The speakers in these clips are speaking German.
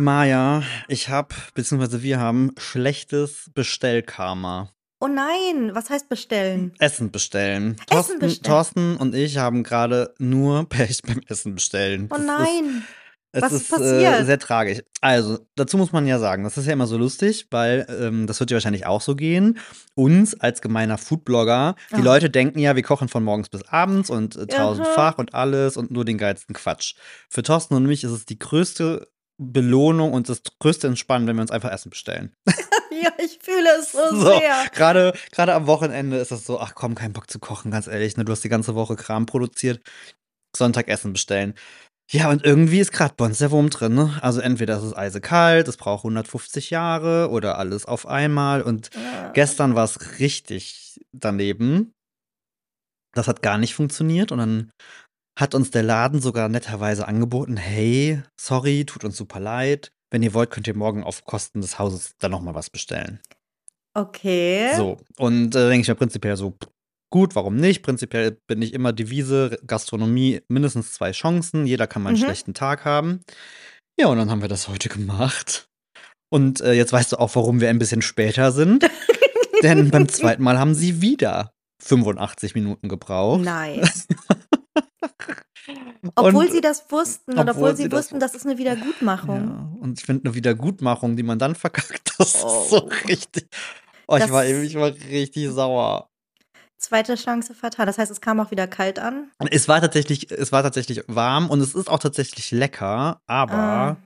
Maja, ich habe, beziehungsweise wir haben schlechtes Bestellkarma. Oh nein, was heißt bestellen? Essen bestellen. Essen Thorsten, bestellen. Thorsten und ich haben gerade nur Pech beim Essen bestellen. Oh Das nein. Ist, Was es ist ist passiert? Äh, sehr tragisch. Also, dazu muss man ja sagen, das ist ja immer so lustig, weil ähm, das wird dir wahrscheinlich auch so gehen. Uns als gemeiner Foodblogger, die Ah. Leute denken ja, wir kochen von morgens bis abends und äh, tausendfach und alles und nur den geilsten Quatsch. Für Thorsten und mich ist es die größte Belohnung und das größte Entspannen, wenn wir uns einfach Essen bestellen. Ja, ich fühle es so, So, sehr. gerade gerade am Wochenende ist es so, ach komm, kein Bock zu kochen, ganz ehrlich, ne, du hast die ganze Woche Kram produziert, Sonntag Essen bestellen. Ja, und irgendwie ist gerade bei uns der Wurm drin, ne? Also entweder ist es eisekalt, es braucht 150 Jahre oder alles auf einmal und Ja. gestern war es richtig daneben. Das hat gar nicht funktioniert und dann hat uns der Laden sogar netterweise angeboten, hey, sorry, tut uns super leid. Wenn ihr wollt, könnt ihr morgen auf Kosten des Hauses dann nochmal was bestellen. Okay. So, und äh, denke ich mir prinzipiell so, gut, warum nicht? Prinzipiell bin ich immer Devise, Gastronomie, mindestens zwei Chancen, jeder kann mal einen Mhm. schlechten Tag haben. Ja, und dann haben wir das heute gemacht. Und äh, jetzt weißt du auch, warum wir ein bisschen später sind. Denn beim zweiten Mal haben sie wieder 85 Minuten gebraucht. Nein. Obwohl Und- sie das wussten oder obwohl sie sie das wussten, das ist eine Wiedergutmachung. Ja, und ich finde eine Wiedergutmachung, die man dann verkackt, das ist so Oh. richtig. Oh, ich Das- war, ich war richtig sauer. Zweite Chance vertan. Das heißt, es kam auch wieder kalt an. Es war tatsächlich, es war tatsächlich warm und es ist auch tatsächlich lecker, aber Ah.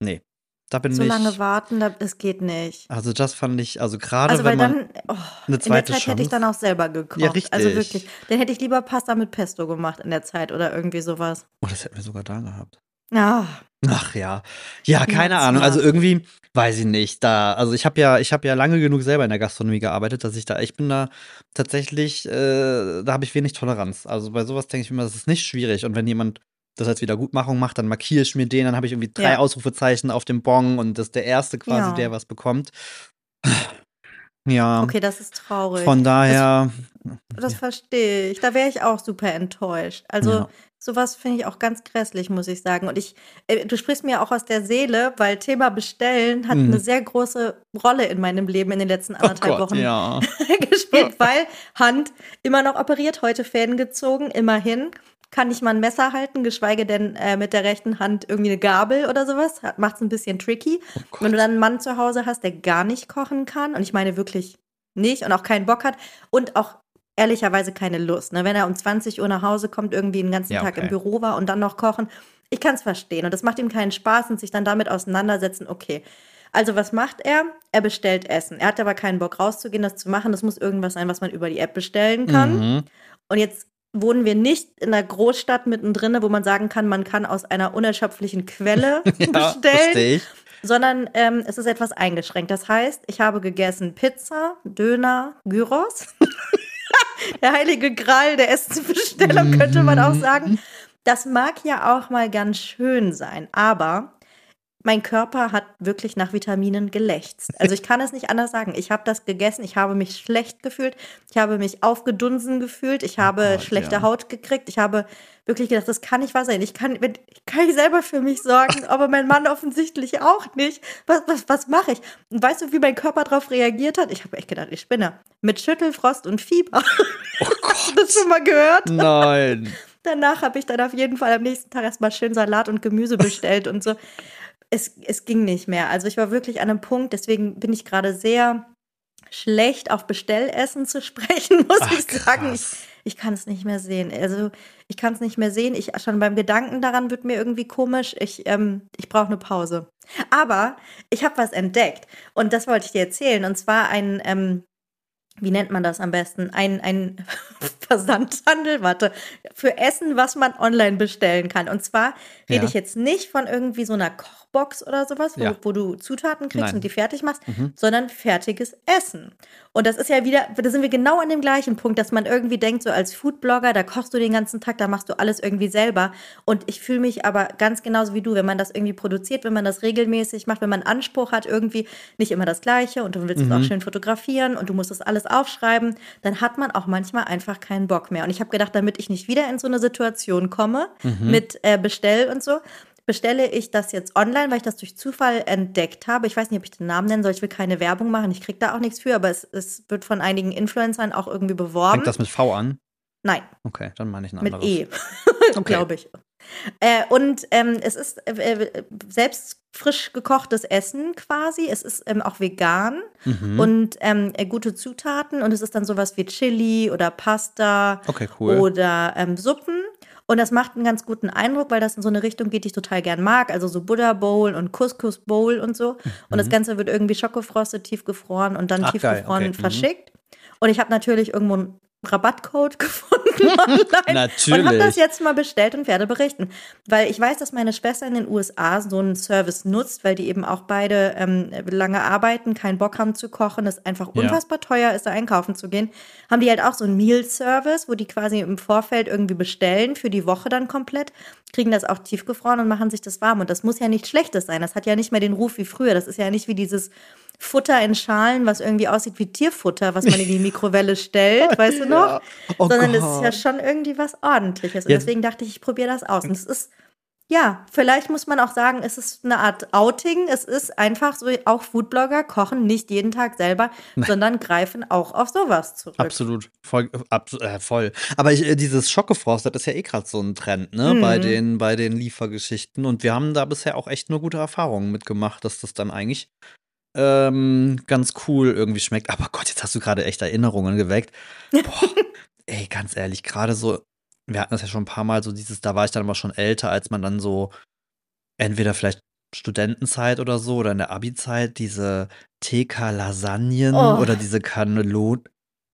nee, da bin So ich. lange warten, da- das geht nicht. Also das fand ich, also gerade Also wenn man dann, oh, eine in der zweite Zeit hätte ich Chance. dann auch selber gekocht. Ja, richtig. Also wirklich. Dann hätte ich lieber Pasta mit Pesto gemacht in der Zeit oder irgendwie sowas. Oh, das hätten wir sogar da gehabt. Ah, Ach ja. Ja, keine Ja, Ahnung. Also irgendwie, weiß ich nicht. Da, also ich habe ja, ich habe ja lange genug selber in der Gastronomie gearbeitet, dass ich da, ich bin da tatsächlich, äh, da habe ich wenig Toleranz. Also bei sowas denke ich immer, das ist nicht schwierig. Und wenn jemand das als Wiedergutmachung macht, dann markiere ich mir den, dann habe ich irgendwie drei Ja. Ausrufezeichen auf dem Bon und das ist der erste quasi, Ja. der was bekommt. Ja. okay, das ist traurig. Von daher, Das verstehe ich. Da wäre ich auch super enttäuscht. Also Ja. sowas finde ich auch ganz grässlich, muss ich sagen. Und ich, äh, du sprichst mir auch aus der Seele, weil Thema Bestellen hat Mhm. eine sehr große Rolle in meinem Leben in den letzten oh anderthalb Gott, Wochen ja. gespielt, weil Hand immer noch operiert, heute Fäden gezogen, immerhin. Kann nicht mal ein Messer halten, geschweige denn äh, mit der rechten Hand irgendwie eine Gabel oder sowas. Macht es ein bisschen tricky. Oh. Wenn du dann einen Mann zu Hause hast, der gar nicht kochen kann, und ich meine wirklich nicht und auch keinen Bock hat und auch ehrlicherweise keine Lust. Ne? Wenn er um 20 Uhr nach Hause kommt, irgendwie den ganzen Ja, Tag im okay. Büro war und dann noch kochen, ich kann es verstehen. Und das macht ihm keinen Spaß und sich dann damit auseinandersetzen, okay. Also was macht er? Er bestellt Essen. Er hat aber keinen Bock rauszugehen, das zu machen. Das muss irgendwas sein, was man über die App bestellen kann. Mhm. Und jetzt wohnen wir nicht in einer Großstadt mittendrin, wo man sagen kann, man kann aus einer unerschöpfliche Quelle Ja, bestellen sondern ähm, es ist etwas eingeschränkt. Das heißt, ich habe gegessen Pizza, Döner, Gyros. der heilige Gral der Essensbestellung könnte man auch sagen. Das mag ja auch mal ganz schön sein, aber mein Körper hat wirklich nach Vitaminen gelächzt. Also ich kann es nicht anders sagen. Ich habe das gegessen, ich habe mich schlecht gefühlt, ich habe mich aufgedunsen gefühlt, ich habe Gott, schlechte ja. Haut gekriegt, ich habe wirklich gedacht, das kann nicht wahr sein. Ich kann, ich kann nicht selber für mich sorgen, aber mein Mann offensichtlich auch nicht. Was, was, was mache ich? Und weißt du, wie mein Körper darauf reagiert hat? Ich habe echt gedacht, ich spinne. Mit Schüttelfrost und Fieber. Oh Hast du das schon mal gehört? Nein. Danach habe ich dann auf jeden Fall am nächsten Tag erstmal schön Salat und Gemüse bestellt und so. Es, es ging nicht mehr. Also ich war wirklich an einem Punkt, deswegen bin ich gerade sehr schlecht auf Bestellessen zu sprechen, muss Ach, ich sagen. Ich, krass. ich kann es nicht mehr sehen. Also ich kann es nicht mehr sehen. Ich schon beim Gedanken daran wird mir irgendwie komisch. Ich, ähm, ich brauche eine Pause. Aber ich habe was entdeckt und das wollte ich dir erzählen. Und zwar ein, ähm, wie nennt man das am besten? Ein, ein Versandhandel, warte, für Essen, was man online bestellen kann. Und zwar rede Ja. ich jetzt nicht von irgendwie so einer Kochbox oder sowas, wo, Ja. wo du Zutaten kriegst Nein. und die fertig machst, Mhm. sondern fertiges Essen. Und das ist ja wieder, da sind wir genau an dem gleichen Punkt, dass man irgendwie denkt, so als Foodblogger, da kochst du den ganzen Tag, da machst du alles irgendwie selber. Und ich fühle mich aber ganz genauso wie du, wenn man das irgendwie produziert, wenn man das regelmäßig macht, wenn man Anspruch hat, irgendwie nicht immer das Gleiche und du willst es auch schön fotografieren und du musst das alles aufschreiben, dann hat man auch manchmal einfach keinen Bock mehr. Und ich habe gedacht, damit ich nicht wieder in so eine Situation komme mit äh, Bestell und so, bestelle ich das jetzt online, weil ich das durch Zufall entdeckt habe. Ich weiß nicht, ob ich den Namen nennen soll. Ich will keine Werbung machen. Ich kriege da auch nichts für, aber es, es wird von einigen Influencern auch irgendwie beworben. Fängt das mit V an? Nein. Okay, dann meine ich ein Mit anderes. E, Okay. glaube ich. Äh, und ähm, es ist äh, äh, selbst frisch gekochtes Essen quasi. Es ist ähm, auch vegan Mhm. und ähm, äh, gute Zutaten. Und es ist dann sowas wie Chili oder Pasta okay, cool. oder ähm, Suppen. Und das macht einen ganz guten Eindruck, weil das in so eine Richtung geht, die ich total gern mag. Also so Buddha Bowl und Couscous Bowl und so. Und das Ganze wird irgendwie schokofrostet, tiefgefroren und dann Mhm. Ach, tiefgefroren okay, mhm. verschickt. Und ich habe natürlich irgendwo Rabattcode gefunden online. Und habe das Natürlich. jetzt mal bestellt und werde berichten. Weil ich weiß, dass meine Schwester in den USA so einen Service nutzt, weil die eben auch beide ähm, lange arbeiten, keinen Bock haben zu kochen, es einfach Ja. unfassbar teuer ist, da einkaufen zu gehen. Haben die halt auch so einen Meal-Service, wo die quasi im Vorfeld irgendwie bestellen, für die Woche dann komplett, kriegen das auch tiefgefroren und machen sich das warm. Und das muss ja nicht Schlechtes sein. Das hat ja nicht mehr den Ruf wie früher. Das ist ja nicht wie dieses Futter in Schalen, was irgendwie aussieht wie Tierfutter, was man in die Mikrowelle stellt, weißt du noch? Ja. Oh Sondern es ist ja schon irgendwie was Ordentliches. Und Ja. deswegen dachte ich, ich probiere das aus. Und es ist, ja, vielleicht muss man auch sagen, es ist eine Art Outing. Es ist einfach so, auch Foodblogger kochen nicht jeden Tag selber, sondern greifen auch auf sowas zurück. Absolut, voll, abs äh, voll. Aber ich, äh, dieses Schockgefrostet ist ja eh gerade so ein Trend, ne, bei Mhm. den, bei den Liefergeschichten. Und wir haben da bisher auch echt nur gute Erfahrungen mitgemacht, dass das dann eigentlich ähm, ganz cool irgendwie schmeckt. Aber Gott, jetzt hast du gerade echt Erinnerungen geweckt. Boah, ey, ganz ehrlich, gerade so, wir hatten das ja schon ein paar Mal, so dieses, da war ich dann aber schon älter, als man dann so entweder vielleicht Studentenzeit oder so oder in der Abi-Zeit diese TK-Lasagnen Oh. oder diese Cannelloni.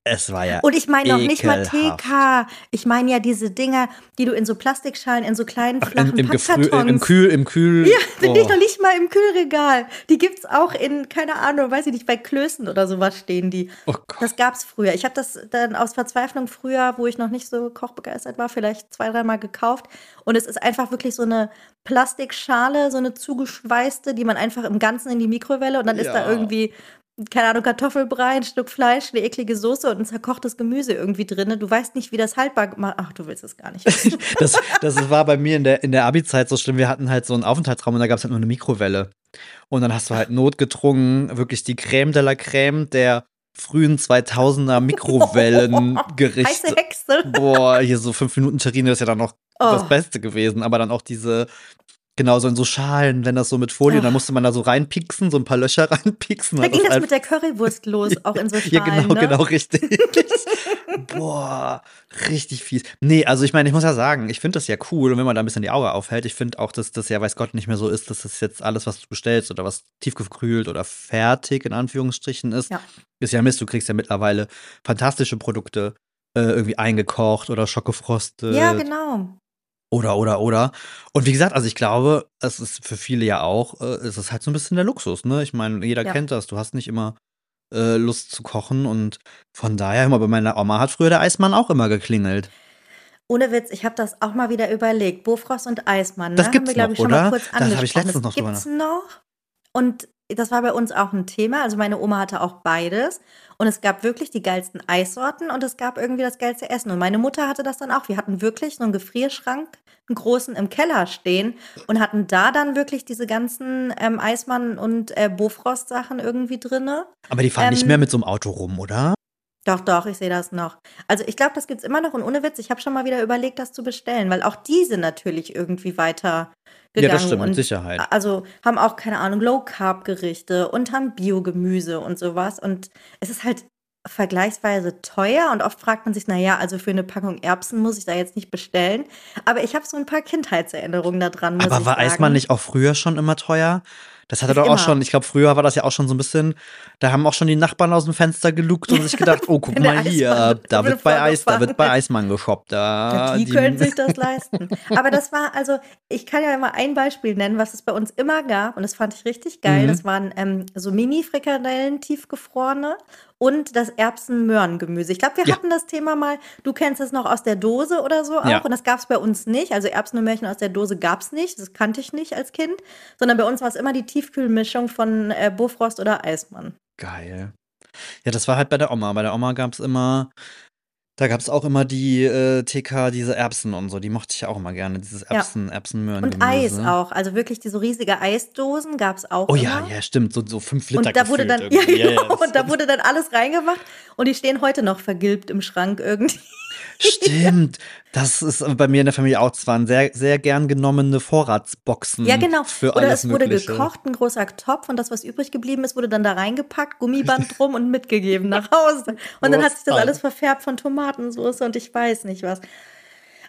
Es war ja Und ich meine noch nicht mal. TK. Ich meine ja diese Dinger, die du in so Plastikschalen, in so kleinen Ach, flachen im, im, Gefrü im Kühl, im Kühl. Ja, oh. noch nicht mal im Kühlregal. Die gibt's auch in, keine Ahnung, weiß ich nicht, bei Klößen oder sowas stehen die. Oh Gott. Das gab's früher. Ich habe das dann aus Verzweiflung früher, wo ich noch nicht so kochbegeistert war, vielleicht zwei, dreimal gekauft. Und es ist einfach wirklich so eine Plastikschale, so eine zugeschweißte, die man einfach im Ganzen in die Mikrowelle und dann ist da Ja. irgendwie, keine Ahnung, Kartoffelbrei, ein Stück Fleisch, eine eklige Soße und ein zerkochtes Gemüse irgendwie drin. Du weißt nicht, wie das haltbar macht. Ach, du willst es gar nicht. Das, das war bei mir in der, in der Abi-Zeit so schlimm. Wir hatten halt so einen Aufenthaltsraum und da gab es halt nur eine Mikrowelle. Und dann hast du halt notgedrungen wirklich die Crème de la Crème der frühen 2000er Mikrowellengerichte. Heiße Hexe. Boah, hier so fünf Minuten Terrine ist ja dann noch Oh. das Beste gewesen. Aber dann auch diese, genau, so in so Schalen, wenn das so mit Folie, Oh. dann musste man da so reinpieksen, so ein paar Löcher reinpieksen. Da ging das mit der Currywurst los, auch in so Schalen. ja, genau, ne? genau, richtig. Boah, richtig fies. Nee, also ich meine, ich muss ja sagen, ich finde das ja cool und wenn man da ein bisschen die Augen aufhält, ich finde auch, dass das ja, weiß Gott, nicht mehr so ist, dass das jetzt alles, was du bestellst oder was tiefgekühlt oder fertig in Anführungsstrichen ist, Ja. ist ja Mist. Du kriegst ja mittlerweile fantastische Produkte äh, irgendwie eingekocht oder schockgefrostet. Ja, genau. Oder, oder, oder. Und wie gesagt, also ich glaube, es ist für viele ja auch, äh, es ist halt so ein bisschen der Luxus, ne? Ich meine, jeder Ja. kennt das. Du hast nicht immer äh, Lust zu kochen und von daher, immer bei meiner Oma hat früher der Eismann auch immer geklingelt. Ohne Witz, ich habe das auch mal wieder überlegt. Bofrost und Eismann, ne? Das Haben gibt's wir, glaube noch, ich, schon mal oder? kurz Das hab ich letztens noch das drüber gibt's noch. Und das war bei uns auch ein Thema. Also meine Oma hatte auch beides. Und es gab wirklich die geilsten Eissorten und es gab irgendwie das geilste Essen. Und meine Mutter hatte das dann auch. Wir hatten wirklich so einen Gefrierschrank, einen großen im Keller stehen und hatten da dann wirklich diese ganzen ähm, Eismann- und äh, Bofrost-Sachen irgendwie drinne. Aber die fahren nicht Ähm, mehr mit so einem Auto rum, oder? Doch, doch, ich sehe das noch. Also ich glaube, das gibt's immer noch und ohne Witz, ich habe schon mal wieder überlegt, das zu bestellen, weil auch die sind natürlich irgendwie weiter gegangen. Ja, das stimmt, mit und Sicherheit. Also haben auch, keine Ahnung, Low-Carb-Gerichte und haben Biogemüse und sowas. Und es ist halt vergleichsweise teuer und oft fragt man sich, naja, also für eine Packung Erbsen muss ich da jetzt nicht bestellen. Aber ich habe so ein paar Kindheitserinnerungen daran. Aber war. Eismann nicht auch früher schon immer teuer? Das hatte Nicht doch auch immer. schon, ich glaube, früher war das ja auch schon so ein bisschen, da haben auch schon die Nachbarn aus dem Fenster geluckt und sich gedacht, oh, guck mal hier, da wird bei Eis, da wird bei Eismann geshoppt. Da, Ja, die, können sich das leisten. Aber das war, also, ich kann ja immer ein Beispiel nennen, was es bei uns immer gab, und das fand ich richtig geil. Mhm. Das waren ähm, so Mini-Frikadellen, tiefgefrorene und das Erbsen-Möhren-Gemüse. Ich glaube, wir Ja. hatten das Thema mal, du kennst es noch aus der Dose oder so auch, Ja. und das gab es bei uns nicht. Also Erbsen und Möhrchen aus der Dose gab es nicht, das kannte ich nicht als Kind, sondern bei uns war es immer die Tiefkühlmischung von äh, Bofrost oder Eismann. Geil. Ja, das war halt bei der Oma. Bei der Oma gab es immer Da gab es auch immer die äh, TK, diese Erbsen und so, die mochte ich auch immer gerne, dieses Erbsen, ja. Erbsenmöhren. Und Eis auch, also wirklich diese riesige Eisdosen gab es auch. Oh immer. ja, ja, stimmt, so, so fünf Liter. Und da wurde dann, ja, genau, ja, und da wurde dann alles reingemacht und die stehen heute noch vergilbt im Schrank irgendwie. Stimmt. Das ist bei mir in der Familie auch. Es waren sehr, sehr gern genommene Vorratsboxen. Ja, genau. Für Oder alles es wurde Mögliche. gekocht, ein großer Topf und das, was übrig geblieben ist, wurde dann da reingepackt, Gummiband drum und mitgegeben nach Hause. Und dann hat sich das alles verfärbt von Tomatensauce und ich weiß nicht was.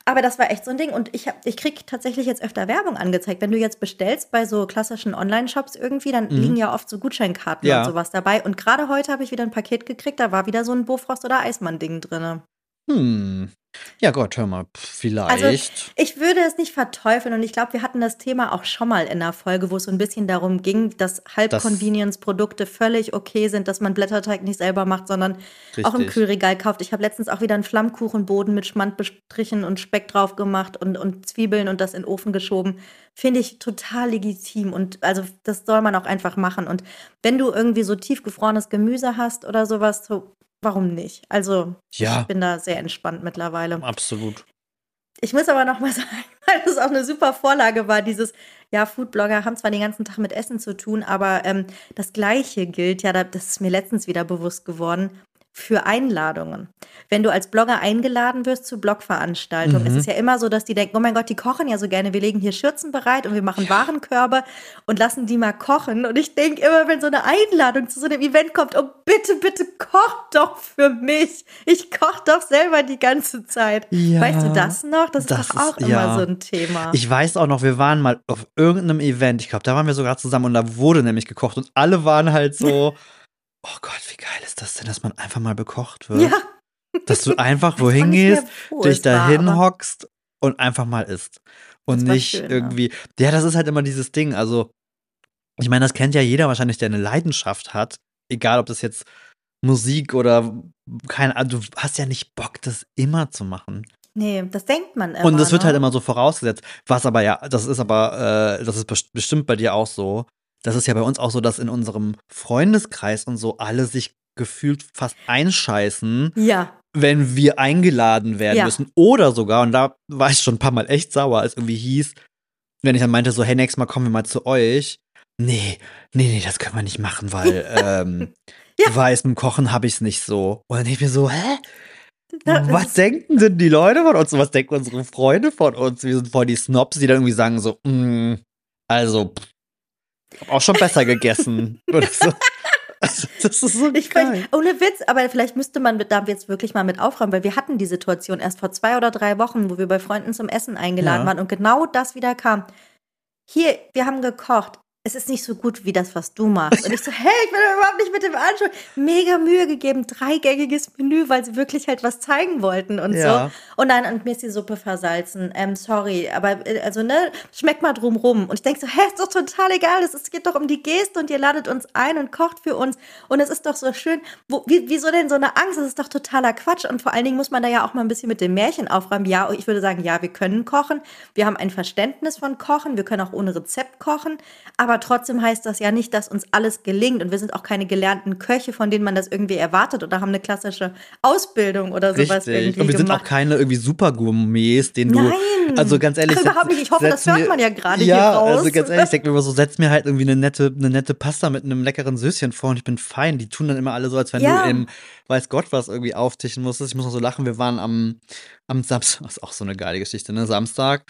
Aber das war echt so ein Ding. Und ich, ich kriege tatsächlich jetzt öfter Werbung angezeigt. Wenn du jetzt bestellst bei so klassischen Online-Shops irgendwie, dann Mhm. liegen ja oft so Gutscheinkarten Ja. und sowas dabei. Und gerade heute habe ich wieder ein Paket gekriegt, da war wieder so ein Bofrost- oder Eismann-Ding drin. Hm. Ja Gott, hör mal, Also vielleicht. ich würde es nicht verteufeln und ich glaube, wir hatten das Thema auch schon mal in der Folge, wo es so ein bisschen darum ging, dass Halb-Convenience-Produkte völlig okay sind, dass man Blätterteig nicht selber macht, sondern auch im Richtig. Kühlregal kauft. Ich habe letztens auch wieder einen Flammkuchenboden mit Schmand bestrichen und Speck drauf gemacht und, und Zwiebeln und das in den Ofen geschoben. Finde ich total legitim und also das soll man auch einfach machen. Und wenn du irgendwie so tiefgefrorenes Gemüse hast oder sowas, so, warum nicht? Also Ja. ich bin da sehr entspannt mittlerweile. Absolut. Ich muss aber noch mal sagen, weil das auch eine super Vorlage war, dieses, ja, Foodblogger haben zwar den ganzen Tag mit Essen zu tun, aber ähm, das Gleiche gilt, ja, da- das ist mir letztens wieder bewusst geworden, für Einladungen. Wenn du als Blogger eingeladen wirst zu Blogveranstaltungen, Mhm. ist es ja immer so, dass die denken, oh mein Gott, die kochen ja so gerne, wir legen hier Schürzen bereit und wir machen Warenkörbe und lassen die mal kochen. Und ich denke immer, wenn so eine Einladung zu so einem Event kommt, oh bitte, bitte koch doch für mich. Ich koche doch selber die ganze Zeit. Ja, weißt du das noch? Das, das ist doch auch ist- immer ja. so ein Thema. Ich weiß auch noch, wir waren mal auf irgendeinem Event, ich glaube, da waren wir sogar zusammen und da wurde nämlich gekocht und alle waren halt so, oh Gott, wie geil ist das denn, dass man einfach mal bekocht wird? ja, Dass du einfach wohin gehst, dich es war, dahin aber- hockst und einfach mal isst. Und nicht schön, ja. irgendwie, ja, das ist halt immer dieses Ding. Also, ich meine, das kennt ja jeder wahrscheinlich, der eine Leidenschaft hat. Egal, ob das jetzt Musik oder keine Ahnung, du hast ja nicht Bock, das immer zu machen. Nee, das denkt man immer. Und das wird ne? halt immer so vorausgesetzt. Was aber ja, das ist aber, äh, das ist best- bestimmt bei dir auch so. Das ist ja bei uns auch so, dass in unserem Freundeskreis und so alle sich gefühlt fast einscheißen, Ja, wenn wir eingeladen werden Ja. müssen. Oder sogar, und da war ich schon ein paar Mal echt sauer, als irgendwie hieß, wenn ich dann meinte, so, hey, nächstes Mal kommen wir mal zu euch. Nee, nee, nee, das können wir nicht machen, weil, ähm, Ja. weiß, mit Kochen habe ich es nicht so. Und dann denke ich mir so, hä? Was denken denn die Leute von uns? Was denken unsere Freunde von uns? Wir sind voll die Snobs, die dann irgendwie sagen so, mm, also, pff, hab auch schon besser gegessen. Oder so. Also, das ist so Ich geil. find, ohne Witz, aber vielleicht müsste man da jetzt wirklich mal mit aufräumen, weil wir hatten die Situation erst vor zwei oder drei Wochen, wo wir bei Freunden zum Essen eingeladen Ja. waren und genau das wieder kam. Hier, wir haben gekocht. Es ist nicht so gut wie das, was du machst. Und ich so, hey, ich bin überhaupt nicht mit dem Anschauen. Mega Mühe gegeben, dreigängiges Menü, weil sie wirklich halt was zeigen wollten und Ja. so. Und dann, und mir ist die Suppe versalzen. Ähm, sorry, aber äh, also, ne, schmeckt mal drum rum. Und ich denke so, hä, ist doch total egal. Es geht doch um die Geste und ihr ladet uns ein und kocht für uns. Und es ist doch so schön. Wo, wie, wieso denn so eine Angst? Das ist doch totaler Quatsch. Und vor allen Dingen muss man da ja auch mal ein bisschen mit dem Märchen aufräumen. Ja, ich würde sagen, ja, wir können kochen. Wir haben ein Verständnis von Kochen. Wir können auch ohne Rezept kochen. Aber trotzdem heißt das ja nicht, dass uns alles gelingt. Und wir sind auch keine gelernten Köche, von denen man das irgendwie erwartet oder haben eine klassische Ausbildung oder sowas Richtig. irgendwie Und wir sind gemacht. auch keine irgendwie Super-Gourmets, den du. Nein. Also ganz ehrlich. Ach, überhaupt nicht. Ich hoffe, das hört man ja gerade hier ja, raus. Also ganz ehrlich, ich denke mir immer so, setz mir halt irgendwie eine nette, eine nette Pasta mit einem leckeren Söschen vor und ich bin fein. Die tun dann immer alle so, als wenn Ja. du im weiß Gott was irgendwie auftischen musstest. Ich muss noch so lachen, wir waren am, am Samstag, das ist auch so eine geile Geschichte, ne? Samstag.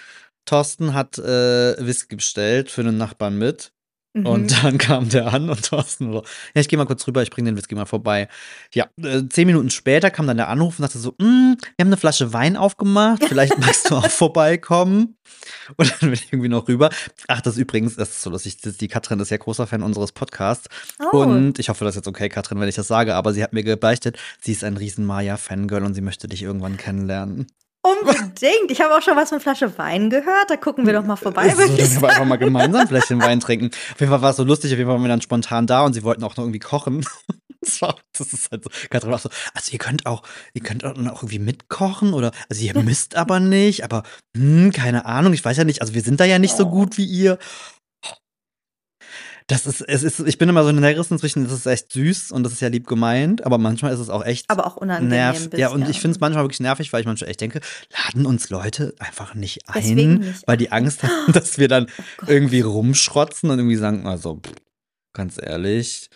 Thorsten hat äh, Whisky bestellt für einen Nachbarn mit. Mhm. Und dann kam der an und Thorsten so, ja, ich gehe mal kurz rüber, ich bringe den Whisky mal vorbei. Ja, äh, zehn Minuten später kam dann der Anruf und sagte so, "Mm, wir haben eine Flasche Wein aufgemacht, vielleicht magst du auch vorbeikommen. Und dann bin ich irgendwie noch rüber. Ach, das übrigens, das ist so lustig, die Katrin ist ja großer Fan unseres Podcasts. Oh. Und ich hoffe, das ist jetzt okay, Katrin, wenn ich das sage, aber sie hat mir gebeichtet, sie ist ein riesen Maya-Fangirl und sie möchte dich irgendwann kennenlernen. Unbedingt. Ich habe auch schon was von Flasche Wein gehört. Da gucken wir doch mal vorbei. So, dann können wir einfach mal gemeinsam vielleicht den Wein trinken. Auf jeden Fall war es so lustig, auf jeden Fall waren wir dann spontan da und sie wollten auch noch irgendwie kochen. Das, war, das ist halt so. Katrin war so, also ihr könnt auch, ihr könnt auch irgendwie mitkochen oder, also ihr müsst aber nicht, aber hm, keine Ahnung, ich weiß ja nicht, also wir sind da ja nicht so Oh. gut wie ihr. Das ist, es ist, ich bin immer so in der Rissen zwischen, das ist echt süß und das ist ja lieb gemeint, aber manchmal ist es auch echt. Aber auch unangenehm. Nerv ja, und ich finde es manchmal wirklich nervig, weil ich manchmal echt denke, laden uns Leute einfach nicht ein, nicht. weil die Angst haben, dass wir dann oh irgendwie rumschrotzen und irgendwie sagen, also, pff, ganz ehrlich,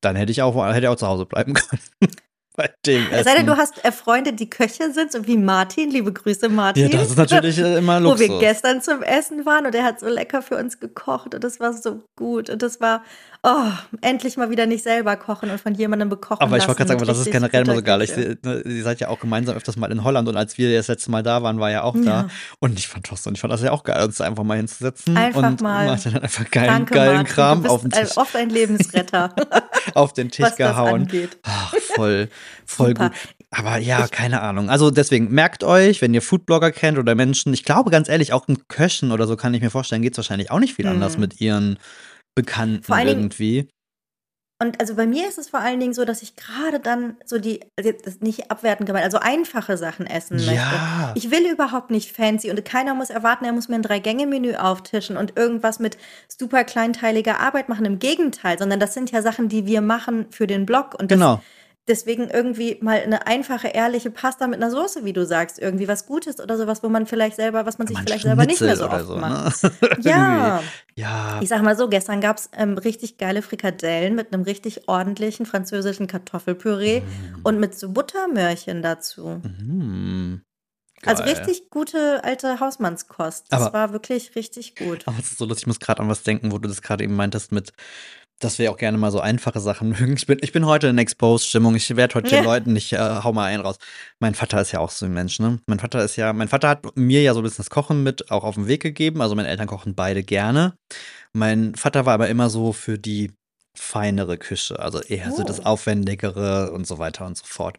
dann hätte ich auch, hätte ich auch zu Hause bleiben können bei dem Essen. Sei denn, du hast äh, Freunde, die Köche sind, so wie Martin. Liebe Grüße, Martin. Ja, das ist natürlich äh, immer Luxus. Wo wir gestern zum Essen waren und er hat so lecker für uns gekocht und das war so gut und das war, oh, endlich mal wieder nicht selber kochen und von jemandem bekochen Aber ich wollte gerade sagen, das ist generell immer so geil. Ich, ne, ihr seid ja auch gemeinsam öfters mal in Holland und als wir das letzte Mal da waren, war er auch ja. da. Und ich fand das und ich fand das ja auch geil, uns einfach mal hinzusetzen einfach und mal. Martin hat einfach geilen, Danke, geilen Martin, Kram auf den Tisch. Oft ein Lebensretter. auf den Tisch gehauen. Ach, voll, voll Super. gut. Aber ja, keine Ahnung. Also deswegen merkt euch, wenn ihr Foodblogger kennt oder Menschen, ich glaube ganz ehrlich, auch ein Köchen oder so kann ich mir vorstellen, geht es wahrscheinlich auch nicht viel mhm. anders mit ihren Bekannten vor irgendwie. Und also bei mir ist es vor allen Dingen so, dass ich gerade dann so die, also nicht abwertend gemeint, also einfache Sachen essen möchte. Ja. Ich will überhaupt nicht fancy und keiner muss erwarten, er muss mir ein Drei-Gänge-Menü auftischen und irgendwas mit super kleinteiliger Arbeit machen. Im Gegenteil, sondern das sind ja Sachen, die wir machen für den Blog. Und das, genau Deswegen irgendwie mal eine einfache, ehrliche Pasta mit einer Soße, wie du sagst, irgendwie was Gutes oder sowas, wo man vielleicht selber, was man sich man vielleicht selber nicht mehr so oft so, macht. Ne? ja. ja. Ich sag mal so, gestern gab es ähm, richtig geile Frikadellen mit einem richtig ordentlichen französischen Kartoffelpüree mm. und mit so Buttermörchen dazu. Mm. Also richtig gute alte Hausmannskost. Das aber, war wirklich richtig gut. Aber es ist so lustig, ich muss gerade an was denken, wo du das gerade eben meintest mit dass wir auch gerne mal so einfache Sachen mögen. Ich bin, ich bin heute in Exposed-Stimmung. Ich werde heute den Leuten nicht, äh, hau mal einen raus. Mein Vater ist ja auch so ein Mensch, ne? Mein Vater ist ja, mein Vater hat mir ja so ein bisschen das Kochen mit auch auf den Weg gegeben. Also meine Eltern kochen beide gerne. Mein Vater war aber immer so für die feinere Küche, also eher oh. so das oh. Aufwendigere und so weiter und so fort.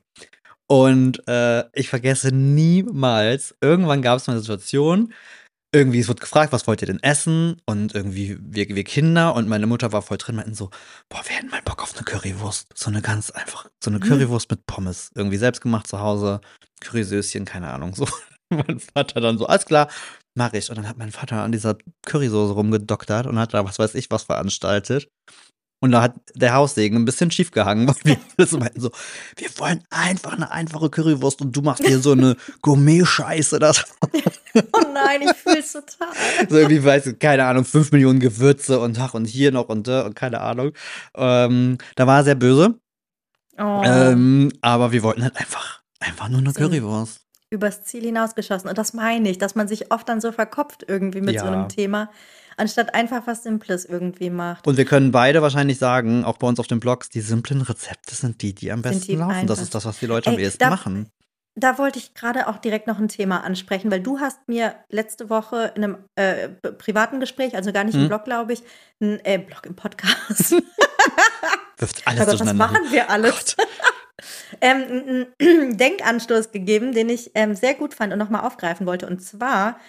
Und äh, ich vergesse niemals, irgendwann gab es mal eine Situation, irgendwie, es wird gefragt, was wollt ihr denn essen? Und irgendwie, wir, wir Kinder und meine Mutter war voll drin, meinten so, boah, wir hätten mal Bock auf eine Currywurst. So eine ganz einfach, so eine mhm. Currywurst mit Pommes. Irgendwie selbst gemacht zu Hause, Currysöschen, keine Ahnung. So, mein Vater dann so, alles klar, mach ich. Und dann hat mein Vater an dieser Currysoße rumgedoktert und hat da was weiß ich was veranstaltet. Und da hat der Haussegen ein bisschen schief gehangen, weil wir das meinten so, wir wollen einfach eine einfache Currywurst und du machst hier so eine Gourmet-Scheiße. oh nein, ich fühl's total. So irgendwie, weißt du, keine Ahnung, fünf Millionen Gewürze und ach und hier noch und da und keine Ahnung. Ähm, da war er sehr böse. Oh. Ähm, aber wir wollten halt einfach, einfach nur eine Currywurst. Übers Ziel hinausgeschossen. Und das meine ich, dass man sich oft dann so verkopft irgendwie mit ja. so einem Thema anstatt einfach was Simples irgendwie macht. Und wir können beide wahrscheinlich sagen, auch bei uns auf den Blogs, die simplen Rezepte sind die, die am besten die laufen. Einfach. Das ist das, was die Leute Ey, am ehesten da, machen. Da wollte ich gerade auch direkt noch ein Thema ansprechen, weil du hast mir letzte Woche in einem äh, privaten Gespräch, also gar nicht hm. im Blog, glaube ich, ein äh, Blog im Podcast. Wirft alles also, Was machen wir alles? ähm, einen Denkanstoß gegeben, den ich ähm, sehr gut fand und nochmal aufgreifen wollte. Und zwar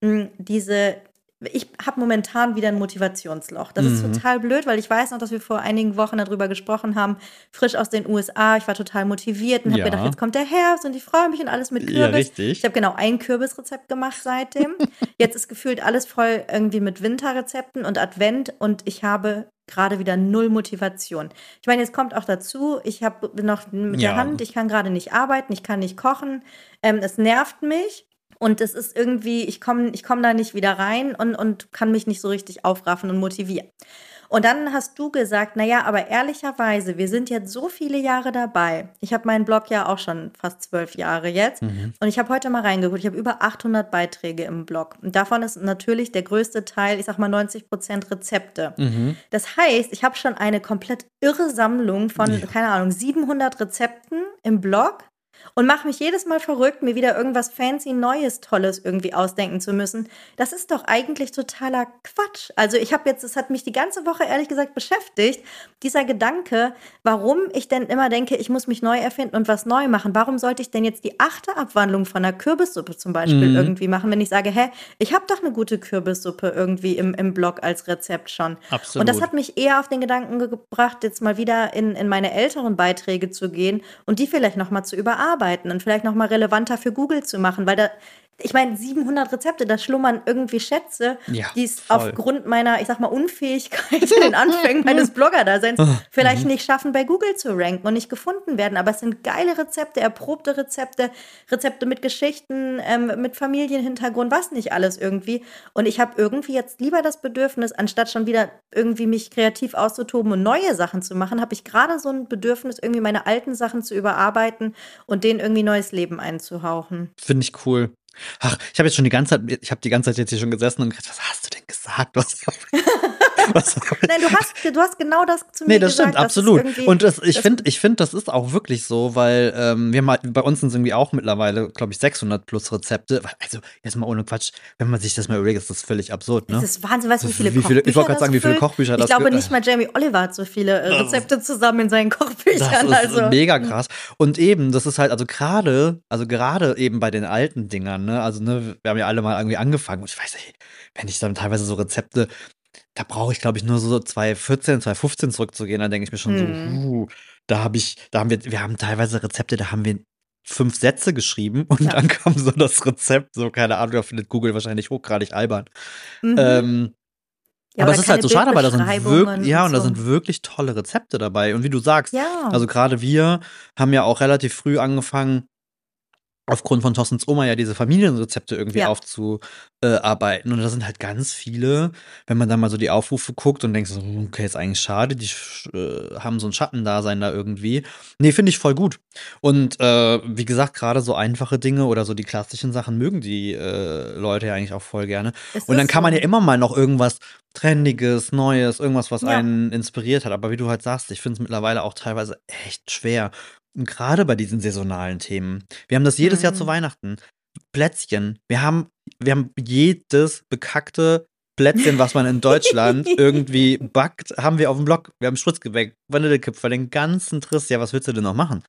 mh, diese ich habe momentan wieder ein Motivationsloch. Das mhm. ist total blöd, weil ich weiß noch, dass wir vor einigen Wochen darüber gesprochen haben, frisch aus den USA. Ich war total motiviert und habe ja. gedacht, jetzt kommt der Herbst und ich freue mich und alles mit Kürbis. Ja, richtig. Ich habe genau ein Kürbisrezept gemacht seitdem. jetzt ist gefühlt alles voll irgendwie mit Winterrezepten und Advent und ich habe gerade wieder null Motivation. Ich meine, jetzt kommt auch dazu, ich habe noch mit ja. der Hand, ich kann gerade nicht arbeiten, ich kann nicht kochen. Ähm, es nervt mich. Und es ist irgendwie, ich komme ich komm da nicht wieder rein und, und kann mich nicht so richtig aufraffen und motivieren. Und dann hast du gesagt, naja, aber ehrlicherweise, wir sind jetzt so viele Jahre dabei. Ich habe meinen Blog ja auch schon fast zwölf Jahre jetzt. Mhm. Und ich habe heute mal reingeguckt. Ich habe über 800 Beiträge im Blog. Und davon ist natürlich der größte Teil, ich sag mal 90 Prozent Rezepte. Mhm. Das heißt, ich habe schon eine komplett irre Sammlung von, ja. keine Ahnung, 700 Rezepten im Blog und mache mich jedes Mal verrückt, mir wieder irgendwas fancy, Neues, Tolles irgendwie ausdenken zu müssen. Das ist doch eigentlich totaler Quatsch. Also ich habe jetzt, es hat mich die ganze Woche ehrlich gesagt beschäftigt, dieser Gedanke, warum ich denn immer denke, ich muss mich neu erfinden und was neu machen. Warum sollte ich denn jetzt die achte Abwandlung von einer Kürbissuppe zum Beispiel mhm. irgendwie machen, wenn ich sage, hä, ich habe doch eine gute Kürbissuppe irgendwie im, im Blog als Rezept schon. Absolut. Und das hat mich eher auf den Gedanken gebracht, jetzt mal wieder in, in meine älteren Beiträge zu gehen und die vielleicht nochmal zu überarbeiten arbeiten und vielleicht nochmal relevanter für Google zu machen, weil da, ich meine, 700 Rezepte, da schlummern irgendwie Schätze, Ja, die es aufgrund meiner, ich sag mal, Unfähigkeit in den Anfängen meines Blogger-Daseins vielleicht nicht schaffen, bei Google zu ranken und nicht gefunden werden. Aber es sind geile Rezepte, erprobte Rezepte, Rezepte mit Geschichten, ähm, mit Familienhintergrund, was nicht alles irgendwie. Und ich habe irgendwie jetzt lieber das Bedürfnis, anstatt schon wieder irgendwie mich kreativ auszutoben und neue Sachen zu machen, habe ich gerade so ein Bedürfnis, irgendwie meine alten Sachen zu überarbeiten und denen irgendwie neues Leben einzuhauchen. Finde ich cool. Ach, ich habe jetzt schon die ganze Zeit, ich habe die ganze Zeit jetzt hier schon gesessen und gedacht, was hast du denn gesagt? Was, Nein, du hast, du hast genau das zu mir Nee, das gesagt. stimmt, absolut. Und das, ich finde, ich finde, das ist auch wirklich so, weil ähm, wir halt, bei uns sind es irgendwie auch mittlerweile, glaube ich, 600 plus Rezepte. Also, jetzt mal ohne Quatsch, wenn man sich das mal überlegt, ist das völlig absurd, ne? Das ist Wahnsinn, weißt du, wie viele wie viele- Kochbücher ich wollte gerade sagen, wie viele? Kochbücher Ich das glaube, ge- nicht mal Jamie Oliver hat so viele äh, Rezepte zusammen in seinen Kochbüchern. Das ist also. mega krass. Und eben, das ist halt, also gerade, also gerade eben bei den alten Dingern, ne, also ne, wir haben ja alle mal irgendwie angefangen und ich weiß nicht, wenn ich dann teilweise so Rezepte, da brauche ich, glaube ich, nur so 2014, 2015 zurückzugehen, dann denke ich mir schon Hm. so, uh, da habe ich, da haben wir, wir haben teilweise Rezepte, da haben wir fünf Sätze geschrieben und Ja. dann kam so das Rezept, so keine Ahnung, da findet Google wahrscheinlich hochgradig albern. Mhm. Ähm, Ja, aber es ist halt so schade, weil da sind wirklich, ja, und da so. sind wirklich tolle Rezepte dabei. Und wie du sagst, Ja. also gerade wir haben ja auch relativ früh angefangen, aufgrund von Thorstens Oma ja diese Familienrezepte irgendwie Ja. aufzuarbeiten. Und da sind halt ganz viele, wenn man dann mal so die Aufrufe guckt und denkt so, okay, ist eigentlich schade, die äh, haben so ein Schattendasein da irgendwie. Nee, finde ich voll gut. Und äh, wie gesagt, gerade so einfache Dinge oder so die klassischen Sachen mögen die äh, Leute ja eigentlich auch voll gerne. Es Und dann kann man ja immer mal noch irgendwas Trendiges, Neues, irgendwas, was Ja. einen inspiriert hat. Aber wie du halt sagst, ich finde es mittlerweile auch teilweise echt schwer. Und gerade bei diesen saisonalen Themen. Wir haben das jedes Jahr Mhm. zu Weihnachten. Plätzchen. Wir haben, wir haben jedes bekackte Plätzchen, was man in Deutschland irgendwie backt, haben wir auf dem Blog. Wir haben Spritzgebäck, Vanillekipferl, den ganzen Triss. Ja, was willst du denn noch machen?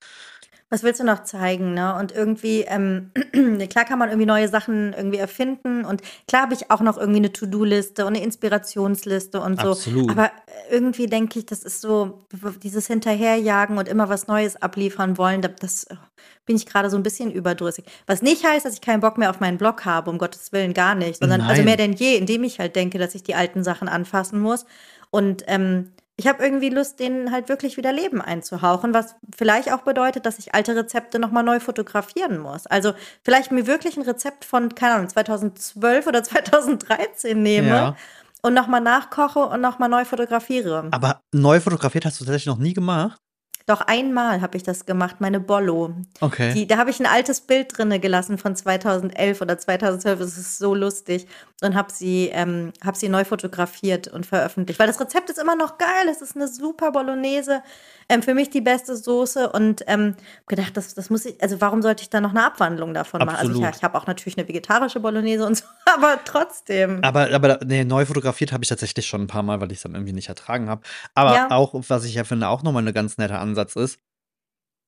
Was willst du noch zeigen, ne? Und irgendwie, ähm, klar kann man irgendwie neue Sachen irgendwie erfinden und klar habe ich auch noch irgendwie eine To-Do-Liste und eine Inspirationsliste und so. Absolut. Aber irgendwie denke ich, das ist so, dieses Hinterherjagen und immer was Neues abliefern wollen, da- das äh, bin ich gerade so ein bisschen überdrüssig. Was nicht heißt, dass ich keinen Bock mehr auf meinen Blog habe, um Gottes Willen gar nicht, sondern also Nein. mehr denn je, indem ich halt denke, dass ich die alten Sachen anfassen muss. Und ähm, ich habe irgendwie Lust, denen halt wirklich wieder Leben einzuhauchen, was vielleicht auch bedeutet, dass ich alte Rezepte nochmal neu fotografieren muss. Also vielleicht mir wirklich ein Rezept von, keine Ahnung, 2012 oder 2013 nehme Ja. und nochmal nachkoche und nochmal neu fotografiere. Aber neu fotografiert hast du tatsächlich noch nie gemacht? Doch einmal habe ich das gemacht, meine Bollo. Okay. Die, da habe ich ein altes Bild drinne gelassen von 2011 oder 2012. Es ist so lustig. Und habe sie, ähm, hab sie neu fotografiert und veröffentlicht. Weil das Rezept ist immer noch geil. Es ist eine super Bolognese. Ähm, für mich die beste Soße. Und ähm, gedacht, das, das muss ich, also warum sollte ich da noch eine Abwandlung davon machen? Also Absolut. ich, habe auch natürlich eine vegetarische Bolognese und so, aber trotzdem. Aber, aber nee, neu fotografiert habe ich tatsächlich schon ein paar Mal, weil ich es dann irgendwie nicht ertragen habe. Aber Ja. auch, was ich ja finde, auch nochmal ein ganz netter Ansatz ist,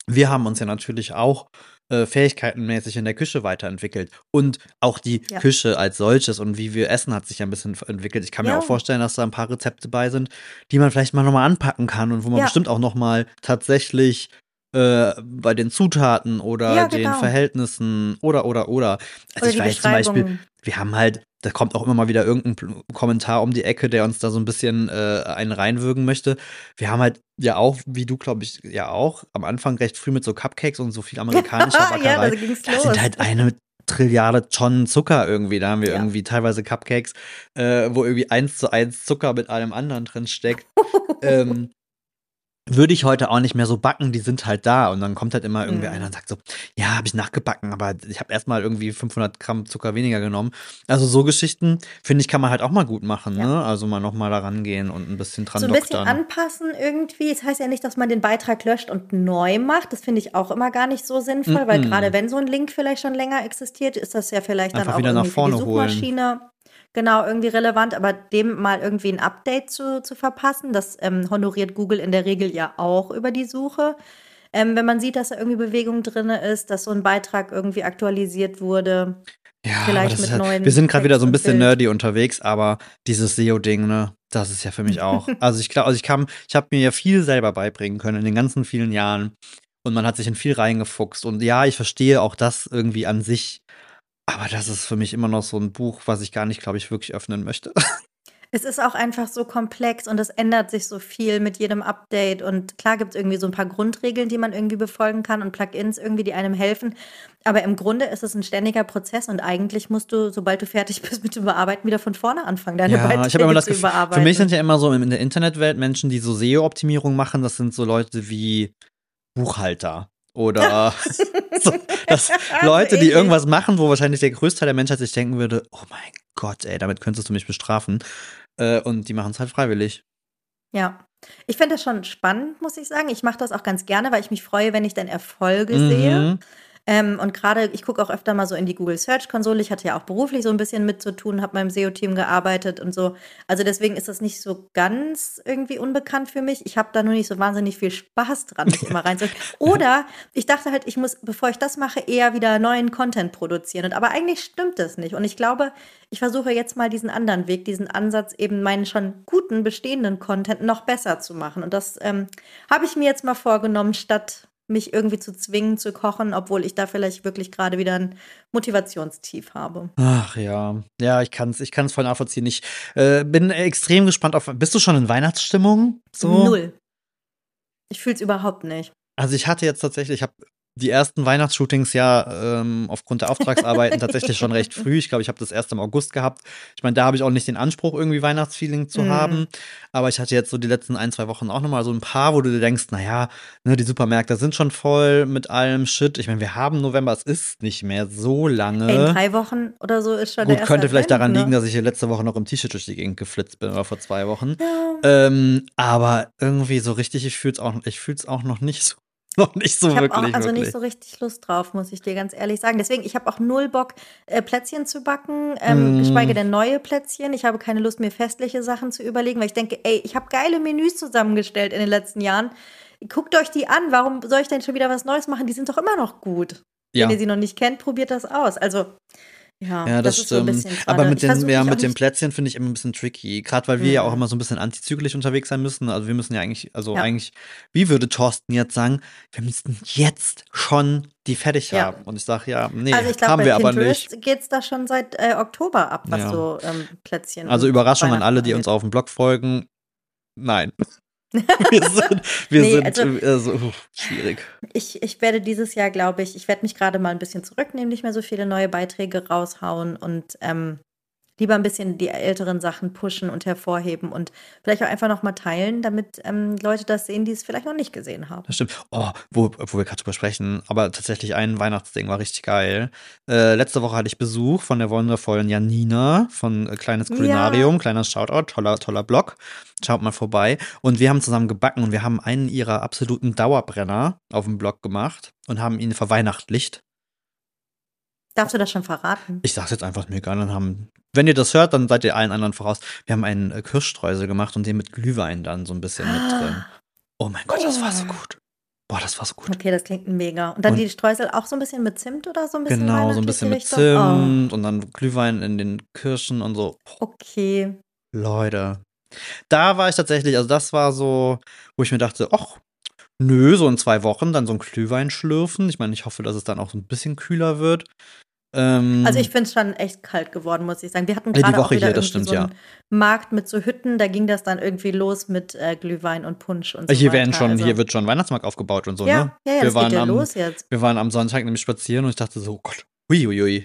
wir haben uns ja natürlich auch äh, fähigkeitenmäßig in der Küche weiterentwickelt. Und auch die Ja. Küche als solches und wie wir essen hat sich ja ein bisschen entwickelt. Ich kann mir Ja. auch vorstellen, dass da ein paar Rezepte bei sind, die man vielleicht mal nochmal anpacken kann und wo man Ja. bestimmt auch nochmal tatsächlich äh, bei den Zutaten oder Ja, den genau. Verhältnissen oder, oder, oder. Also Oder ich weiß zum Beispiel, wir haben halt, da kommt auch immer mal wieder irgendein Kommentar um die Ecke, der uns da so ein bisschen äh, einen reinwürgen möchte. Wir haben halt ja auch, wie du, glaube ich, ja auch, am Anfang recht früh mit so Cupcakes und so viel amerikanischer Ja, Backerei. da ging's da los. sind halt eine Trilliarde Tonnen Zucker irgendwie. Da haben wir Ja. irgendwie teilweise Cupcakes, äh, wo irgendwie eins zu eins Zucker mit allem anderen drin steckt. ähm, würde ich heute auch nicht mehr so backen, die sind halt da. Und dann kommt halt immer irgendwie Mhm. einer und sagt so, ja, habe ich nachgebacken, aber ich habe erstmal irgendwie 500 Gramm Zucker weniger genommen. Also so Geschichten, finde ich, kann man halt auch mal gut machen. Ja. Ne? Also mal nochmal da rangehen und ein bisschen dran so ein bisschen doktern. anpassen irgendwie. Es heißt ja nicht, dass man den Beitrag löscht und neu macht. Das finde ich auch immer gar nicht so sinnvoll, weil Mhm. gerade wenn so ein Link vielleicht schon länger existiert, ist das ja vielleicht dann Einfach auch wieder nach für die vorne holen. Genau irgendwie relevant. Aber dem mal irgendwie ein Update zu, zu verpassen, das ähm, honoriert Google in der Regel ja auch über die Suche. Ähm, wenn man sieht, dass da irgendwie Bewegung drin ist, dass so ein Beitrag irgendwie aktualisiert wurde. Ja, Vielleicht mit halt, neuen wir sind gerade wieder so ein bisschen nerdy unterwegs, aber dieses SEO-Ding, ne, das ist ja für mich auch. also ich glaube, also ich kam, ich habe mir ja viel selber beibringen können in den ganzen vielen Jahren und man hat sich in viel reingefuchst und ja, ich verstehe auch das irgendwie an sich Aber das ist für mich immer noch so ein Buch, was ich gar nicht, glaube ich, wirklich öffnen möchte. Es ist auch einfach so komplex und es ändert sich so viel mit jedem Update. Und klar gibt es irgendwie so ein paar Grundregeln, die man irgendwie befolgen kann und Plugins irgendwie, die einem helfen. Aber im Grunde ist es ein ständiger Prozess und eigentlich musst du, sobald du fertig bist mit dem Bearbeiten, wieder von vorne anfangen, deine Ja, ich Beiträge habe immer das zu Gefühl, für mich sind ja immer so in der Internetwelt Menschen, die so SEO-Optimierung machen, das sind so Leute wie Buchhalter oder so, das Also Leute, die irgendwas machen, wo wahrscheinlich der Größteil der Menschheit sich denken würde, oh mein Gott, ey, damit könntest du mich bestrafen. Äh, und die machen es halt freiwillig. Ja. Ich finde das schon spannend, muss ich sagen. Ich mache das auch ganz gerne, weil ich mich freue, wenn ich dann Erfolge sehe. Ähm, und gerade, ich gucke auch öfter mal so in die Google Search Konsole. Ich hatte ja auch beruflich so ein bisschen mit zu tun, habe beim SEO-Team gearbeitet und so. Also deswegen ist das nicht so ganz irgendwie unbekannt für mich. Ich habe da nur nicht so wahnsinnig viel Spaß dran, mich immer reinzuholen. Oder ich dachte halt, ich muss, bevor ich das mache, eher wieder neuen Content produzieren. Und aber eigentlich stimmt das nicht. Und ich glaube, ich versuche jetzt mal diesen anderen Weg, diesen Ansatz, eben meinen schon guten, bestehenden Content noch besser zu machen. Und das ähm, habe ich mir jetzt mal vorgenommen, statt mich irgendwie zu zwingen zu kochen, obwohl ich da vielleicht wirklich gerade wieder ein Motivationstief habe. Ach ja, ja, ich kann es ich kann's voll nachvollziehen. Ich äh, bin extrem gespannt auf. Bist du schon in Weihnachtsstimmung? So? Null. Ich fühle es überhaupt nicht. Also ich hatte jetzt tatsächlich, ich habe die ersten Weihnachtsshootings ja ähm, aufgrund der Auftragsarbeiten tatsächlich schon recht früh. Ich glaube, ich habe das erst im August gehabt. Ich meine, da habe ich auch nicht den Anspruch, irgendwie Weihnachtsfeeling zu Mm. haben. Aber ich hatte jetzt so die letzten ein, zwei Wochen auch nochmal so ein paar, wo du dir denkst, naja, ne, die Supermärkte sind schon voll mit allem Shit. Ich meine, wir haben November, es ist nicht mehr so lange. In drei Wochen oder so ist schon der Gut, erste könnte vielleicht daran ne? liegen, dass ich hier letzte Woche noch im T-Shirt durch die Gegend geflitzt bin oder vor zwei Wochen. Ja. Ähm, aber irgendwie so richtig, ich fühl's auch, ich fühl's auch noch nicht so, noch nicht so Ich habe wirklich. auch also wirklich. nicht so richtig Lust drauf, muss ich dir ganz ehrlich sagen. Deswegen, ich habe auch null Bock, äh, Plätzchen zu backen, ähm, Mm. geschweige denn neue Plätzchen. Ich habe keine Lust, mir festliche Sachen zu überlegen, weil ich denke, ey, ich habe geile Menüs zusammengestellt in den letzten Jahren. Guckt euch die an. Warum soll ich denn schon wieder was Neues machen? Die sind doch immer noch gut. ja. Wenn ihr sie noch nicht kennt, probiert das aus. Also, ja, Ja, das, ein stimmt. Aber mit den, ja, mit den Plätzchen finde ich immer ein bisschen tricky. Gerade weil wir ja Mhm. auch immer so ein bisschen antizyklisch unterwegs sein müssen. Also wir müssen ja eigentlich, also Ja. eigentlich, wie würde Thorsten jetzt sagen, wir müssten jetzt schon die fertig Ja. haben. Und ich sage, ja, nee, also ich glaube, haben bei wir aber nicht. Pinterest geht es da schon seit äh, Oktober ab, was Ja. so ähm, Plätzchen. Also Überraschung an alle, die uns auf dem Blog folgen. Nein. wir sind, wir Nee, sind also- also, schwierig. Ich, ich werde dieses Jahr, glaube ich, ich werde mich gerade mal ein bisschen zurücknehmen, nicht mehr so viele neue Beiträge raushauen und ähm, lieber ein bisschen die älteren Sachen pushen und hervorheben und vielleicht auch einfach noch mal teilen, damit ähm, Leute das sehen, die es vielleicht noch nicht gesehen haben. Das stimmt. Oh, wo, wo wir gerade drüber sprechen, aber tatsächlich ein Weihnachtsding war richtig geil. Äh, letzte Woche hatte ich Besuch von der wundervollen Janina von äh, Kleines Ja. Kulinarium, kleiner Shoutout, toller, toller Blog. Schaut mal vorbei. Und wir haben zusammen gebacken und wir haben einen ihrer absoluten Dauerbrenner auf dem Blog gemacht und haben ihn verweihnachtlicht. Darfst du das schon verraten? Ich sag's jetzt einfach mir dann haben, wenn ihr das hört, dann seid ihr allen anderen voraus. Wir haben einen äh, Kirschstreusel gemacht und den mit Glühwein dann so ein bisschen mit drin. Oh mein Gott, das war so Oh. gut. Boah, das war so gut. Okay, das klingt mega. Und dann Und- die Streusel auch so ein bisschen mit Zimt oder so ein bisschen Genau, so ein bisschen mit? Oh. Zimt und dann Glühwein in den Kirschen und so. Oh, okay. Leute. Da war ich tatsächlich, also das war so, wo ich mir dachte, ach, nö, so in zwei Wochen dann so ein Glühwein schlürfen. Ich meine, ich hoffe, dass es dann auch so ein bisschen kühler wird. Ähm, Also ich finde es schon echt kalt geworden, muss ich sagen. Wir hatten Ja, gerade auch wieder hier, das stimmt, so einen Markt mit so Hütten, da ging das dann irgendwie los mit äh, Glühwein und Punsch und so hier weiter. werden schon, also, hier wird schon Weihnachtsmarkt aufgebaut und so, ja, ne? ja, ja, wir das waren geht ja am, los jetzt. Wir waren am Sonntag nämlich spazieren und ich dachte so, oh Gott, huiuiui.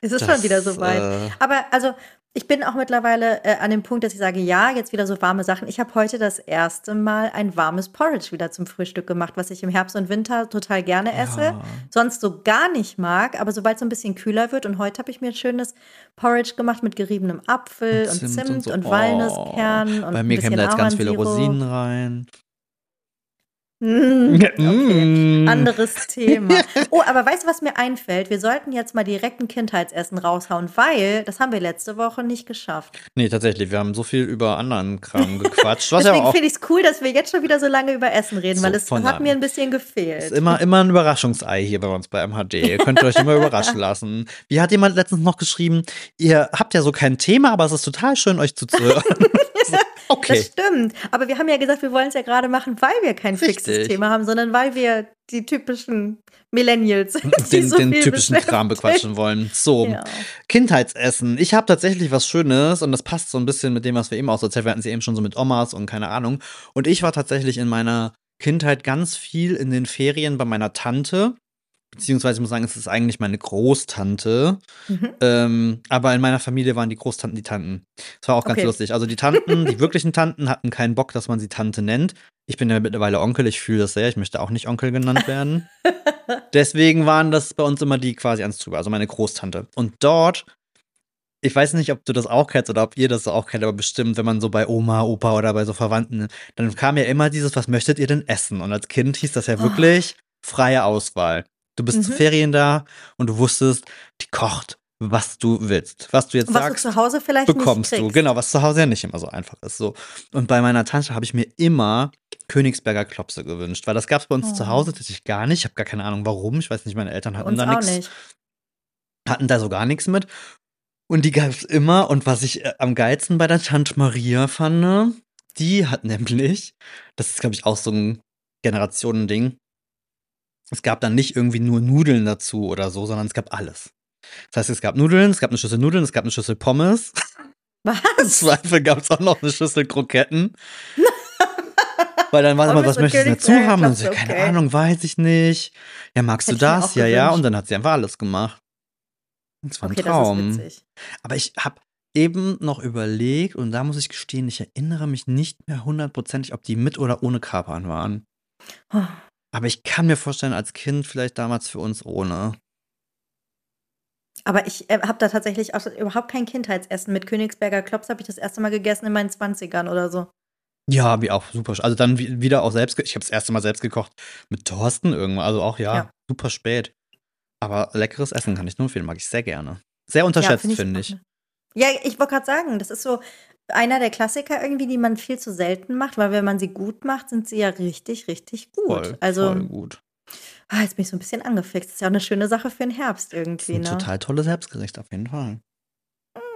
Es ist schon wieder soweit. Äh, Aber also, ich bin auch mittlerweile äh, an dem Punkt, dass ich sage, ja, jetzt wieder so warme Sachen. Ich habe heute das erste Mal ein warmes Porridge wieder zum Frühstück gemacht, was ich im Herbst und Winter total gerne esse. ja. Sonst so gar nicht mag, aber sobald es so ein bisschen kühler wird und heute habe ich mir ein schönes Porridge gemacht mit geriebenem Apfel und Zimt, und, so. Walnusskernen und Bei mir kämen da jetzt ganz viele. Rosinen rein. Mm, okay. Mm. Anderes Thema. Oh, aber weißt du, was mir einfällt? Wir sollten jetzt mal direkt ein Kindheitsessen raushauen, weil das haben wir letzte Woche nicht geschafft. Nee, tatsächlich, wir haben so viel über anderen Kram gequatscht. Deswegen finde ich es cool, dass wir jetzt schon wieder so lange über Essen reden, So, weil es hat mir ein bisschen gefehlt. ist immer, immer ein Überraschungsei hier bei uns bei MHD. Ihr könnt euch immer überraschen lassen. Wie hat jemand letztens noch geschrieben, ihr habt ja so kein Thema, aber es ist total schön, euch zuzuhören. Okay. Das stimmt. Aber wir haben ja gesagt, wir wollen es ja gerade machen, weil wir kein fixes Richtig. Thema haben, sondern weil wir die typischen Millennials. Die den, so den viel typischen Kram bequatschen wollen. So, Ja. Kindheitsessen. Ich habe tatsächlich was Schönes und das passt so ein bisschen mit dem, was wir eben auch so erzählt. Wir hatten sie eben schon so mit Omas und keine Ahnung. Und ich war tatsächlich in meiner Kindheit ganz viel in den Ferien bei meiner Tante. Beziehungsweise ich muss sagen, es ist eigentlich meine Großtante. Mhm. Ähm, aber in meiner Familie waren die Großtanten die Tanten. Das war auch ganz Okay. lustig. Also die Tanten, die wirklichen Tanten hatten keinen Bock, dass man sie Tante nennt. Ich bin ja mittlerweile Onkel, ich fühle das sehr. Ich möchte auch nicht Onkel genannt werden. Deswegen waren das bei uns immer die quasi ans drüber, also meine Großtante. Und dort, ich weiß nicht, ob du das auch kennst oder ob ihr das auch kennt, aber bestimmt, wenn man so bei Oma, Opa oder bei so Verwandten, dann kam ja immer dieses, was möchtet ihr denn essen? Und als Kind hieß das ja Oh. wirklich freie Auswahl. Du bist zu Mhm. Ferien da und du wusstest, die kocht, was du willst. Was du jetzt was sagst, du zu Hause vielleicht bekommst du. Genau, was zu Hause ja nicht immer so einfach ist. So. Und bei meiner Tante habe ich mir immer Königsberger Klopse gewünscht, weil das gab es bei uns Oh. zu Hause tatsächlich gar nicht. Ich habe gar keine Ahnung warum. Ich weiß nicht, meine Eltern hatten da nichts, nicht. hatten da so gar nichts mit. Und die gab es immer. Und was ich äh, am geilsten bei der Tante Maria fand, die hat nämlich, das ist, glaube ich, auch so ein Generationending. Es gab dann nicht irgendwie nur Nudeln dazu oder so, sondern es gab alles. Das heißt, es gab Nudeln, es gab eine Schüssel Nudeln, es gab eine Schüssel Pommes. Im Was? Zweifel gab es auch noch eine Schüssel Kroketten. Weil dann war immer, was möchtest du dazu haben? Und so, keine okay. Ahnung, weiß ich nicht. Ja, magst Hätte du das? Ja, ja. Und dann hat sie einfach alles gemacht. Das war ein Okay, Traum. das ist witzig. Aber ich habe eben noch überlegt und da muss ich gestehen, ich erinnere mich nicht mehr hundertprozentig, ob die mit oder ohne Kapern waren. Oh. Aber ich kann mir vorstellen, als Kind vielleicht damals für uns ohne. Aber ich äh, habe da tatsächlich auch überhaupt kein Kindheitsessen. Mit Königsberger Klops habe ich das erste Mal gegessen in meinen 20ern oder so. Ja, wie auch super. Also dann wie- wieder auch selbst. Ich habe das erste Mal selbst gekocht mit Thorsten irgendwann. Also auch ja, Ja. super spät. Aber leckeres Essen kann ich nur empfehlen, mag ich sehr gerne. Sehr unterschätzt, find finde auch, ich. ne? Ja, ich wollte gerade sagen, das ist so einer der Klassiker irgendwie, die man viel zu selten macht, weil wenn man sie gut macht, sind sie ja richtig, richtig gut. Voll, also, voll gut. ah, jetzt bin ich so ein bisschen angefixt. Das ist ja auch eine schöne Sache für den Herbst irgendwie, ein ne? total tolles Selbstgericht, auf jeden Fall.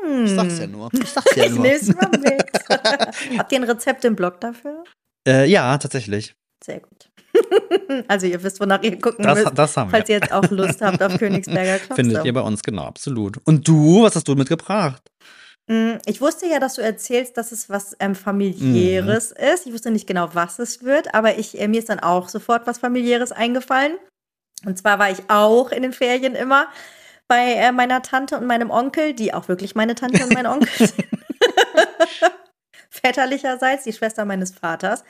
Hm. Ich sag's ja nur. Ich sag's ja Ich nur. nehm's mal mit. Habt ihr ein Rezept im Blog dafür? Äh, ja, tatsächlich. Sehr gut. also ihr wisst, wonach ihr gucken Das, müsst, das haben wir. falls ihr jetzt auch Lust habt auf Königsberger Klopse. Findet ihr bei uns, genau, absolut. Und du, was hast du mitgebracht? Mm, Ich wusste ja, dass du erzählst, dass es was ähm, familiäres Mhm. ist. Ich wusste nicht genau, was es wird, aber ich, äh, mir ist dann auch sofort was familiäres eingefallen. Und zwar war ich auch in den Ferien immer bei äh, meiner Tante und meinem Onkel, die auch wirklich meine Tante und mein Onkel sind. Väterlicherseits, die Schwester meines Vaters.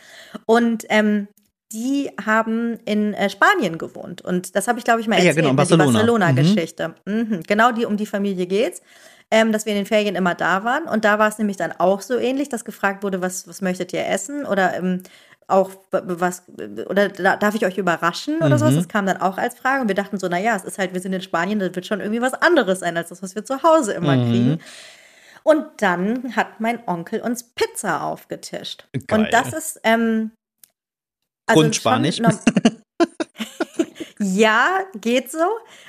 Und ähm, die haben in äh, Spanien gewohnt. Und das habe ich, glaube ich, mal Ah ja, erzählt. genau, in ne, Barcelona. Die Mhm. Barcelona-Geschichte. Mhm. Genau die, um die Familie geht's. Ähm, dass wir in den Ferien immer da waren. Und da war es nämlich dann auch so ähnlich, dass gefragt wurde, was, was möchtet ihr essen? Oder ähm, auch was, oder da- darf ich euch überraschen oder sowas? Mhm. Das kam dann auch als Frage. Und wir dachten so, naja, es ist halt, wir sind in Spanien, das wird schon irgendwie was anderes sein, als das, was wir zu Hause immer Mhm. kriegen. Und dann hat mein Onkel uns Pizza aufgetischt. Geil. Und das ist, ähm, also Grundspanisch? ja, geht so.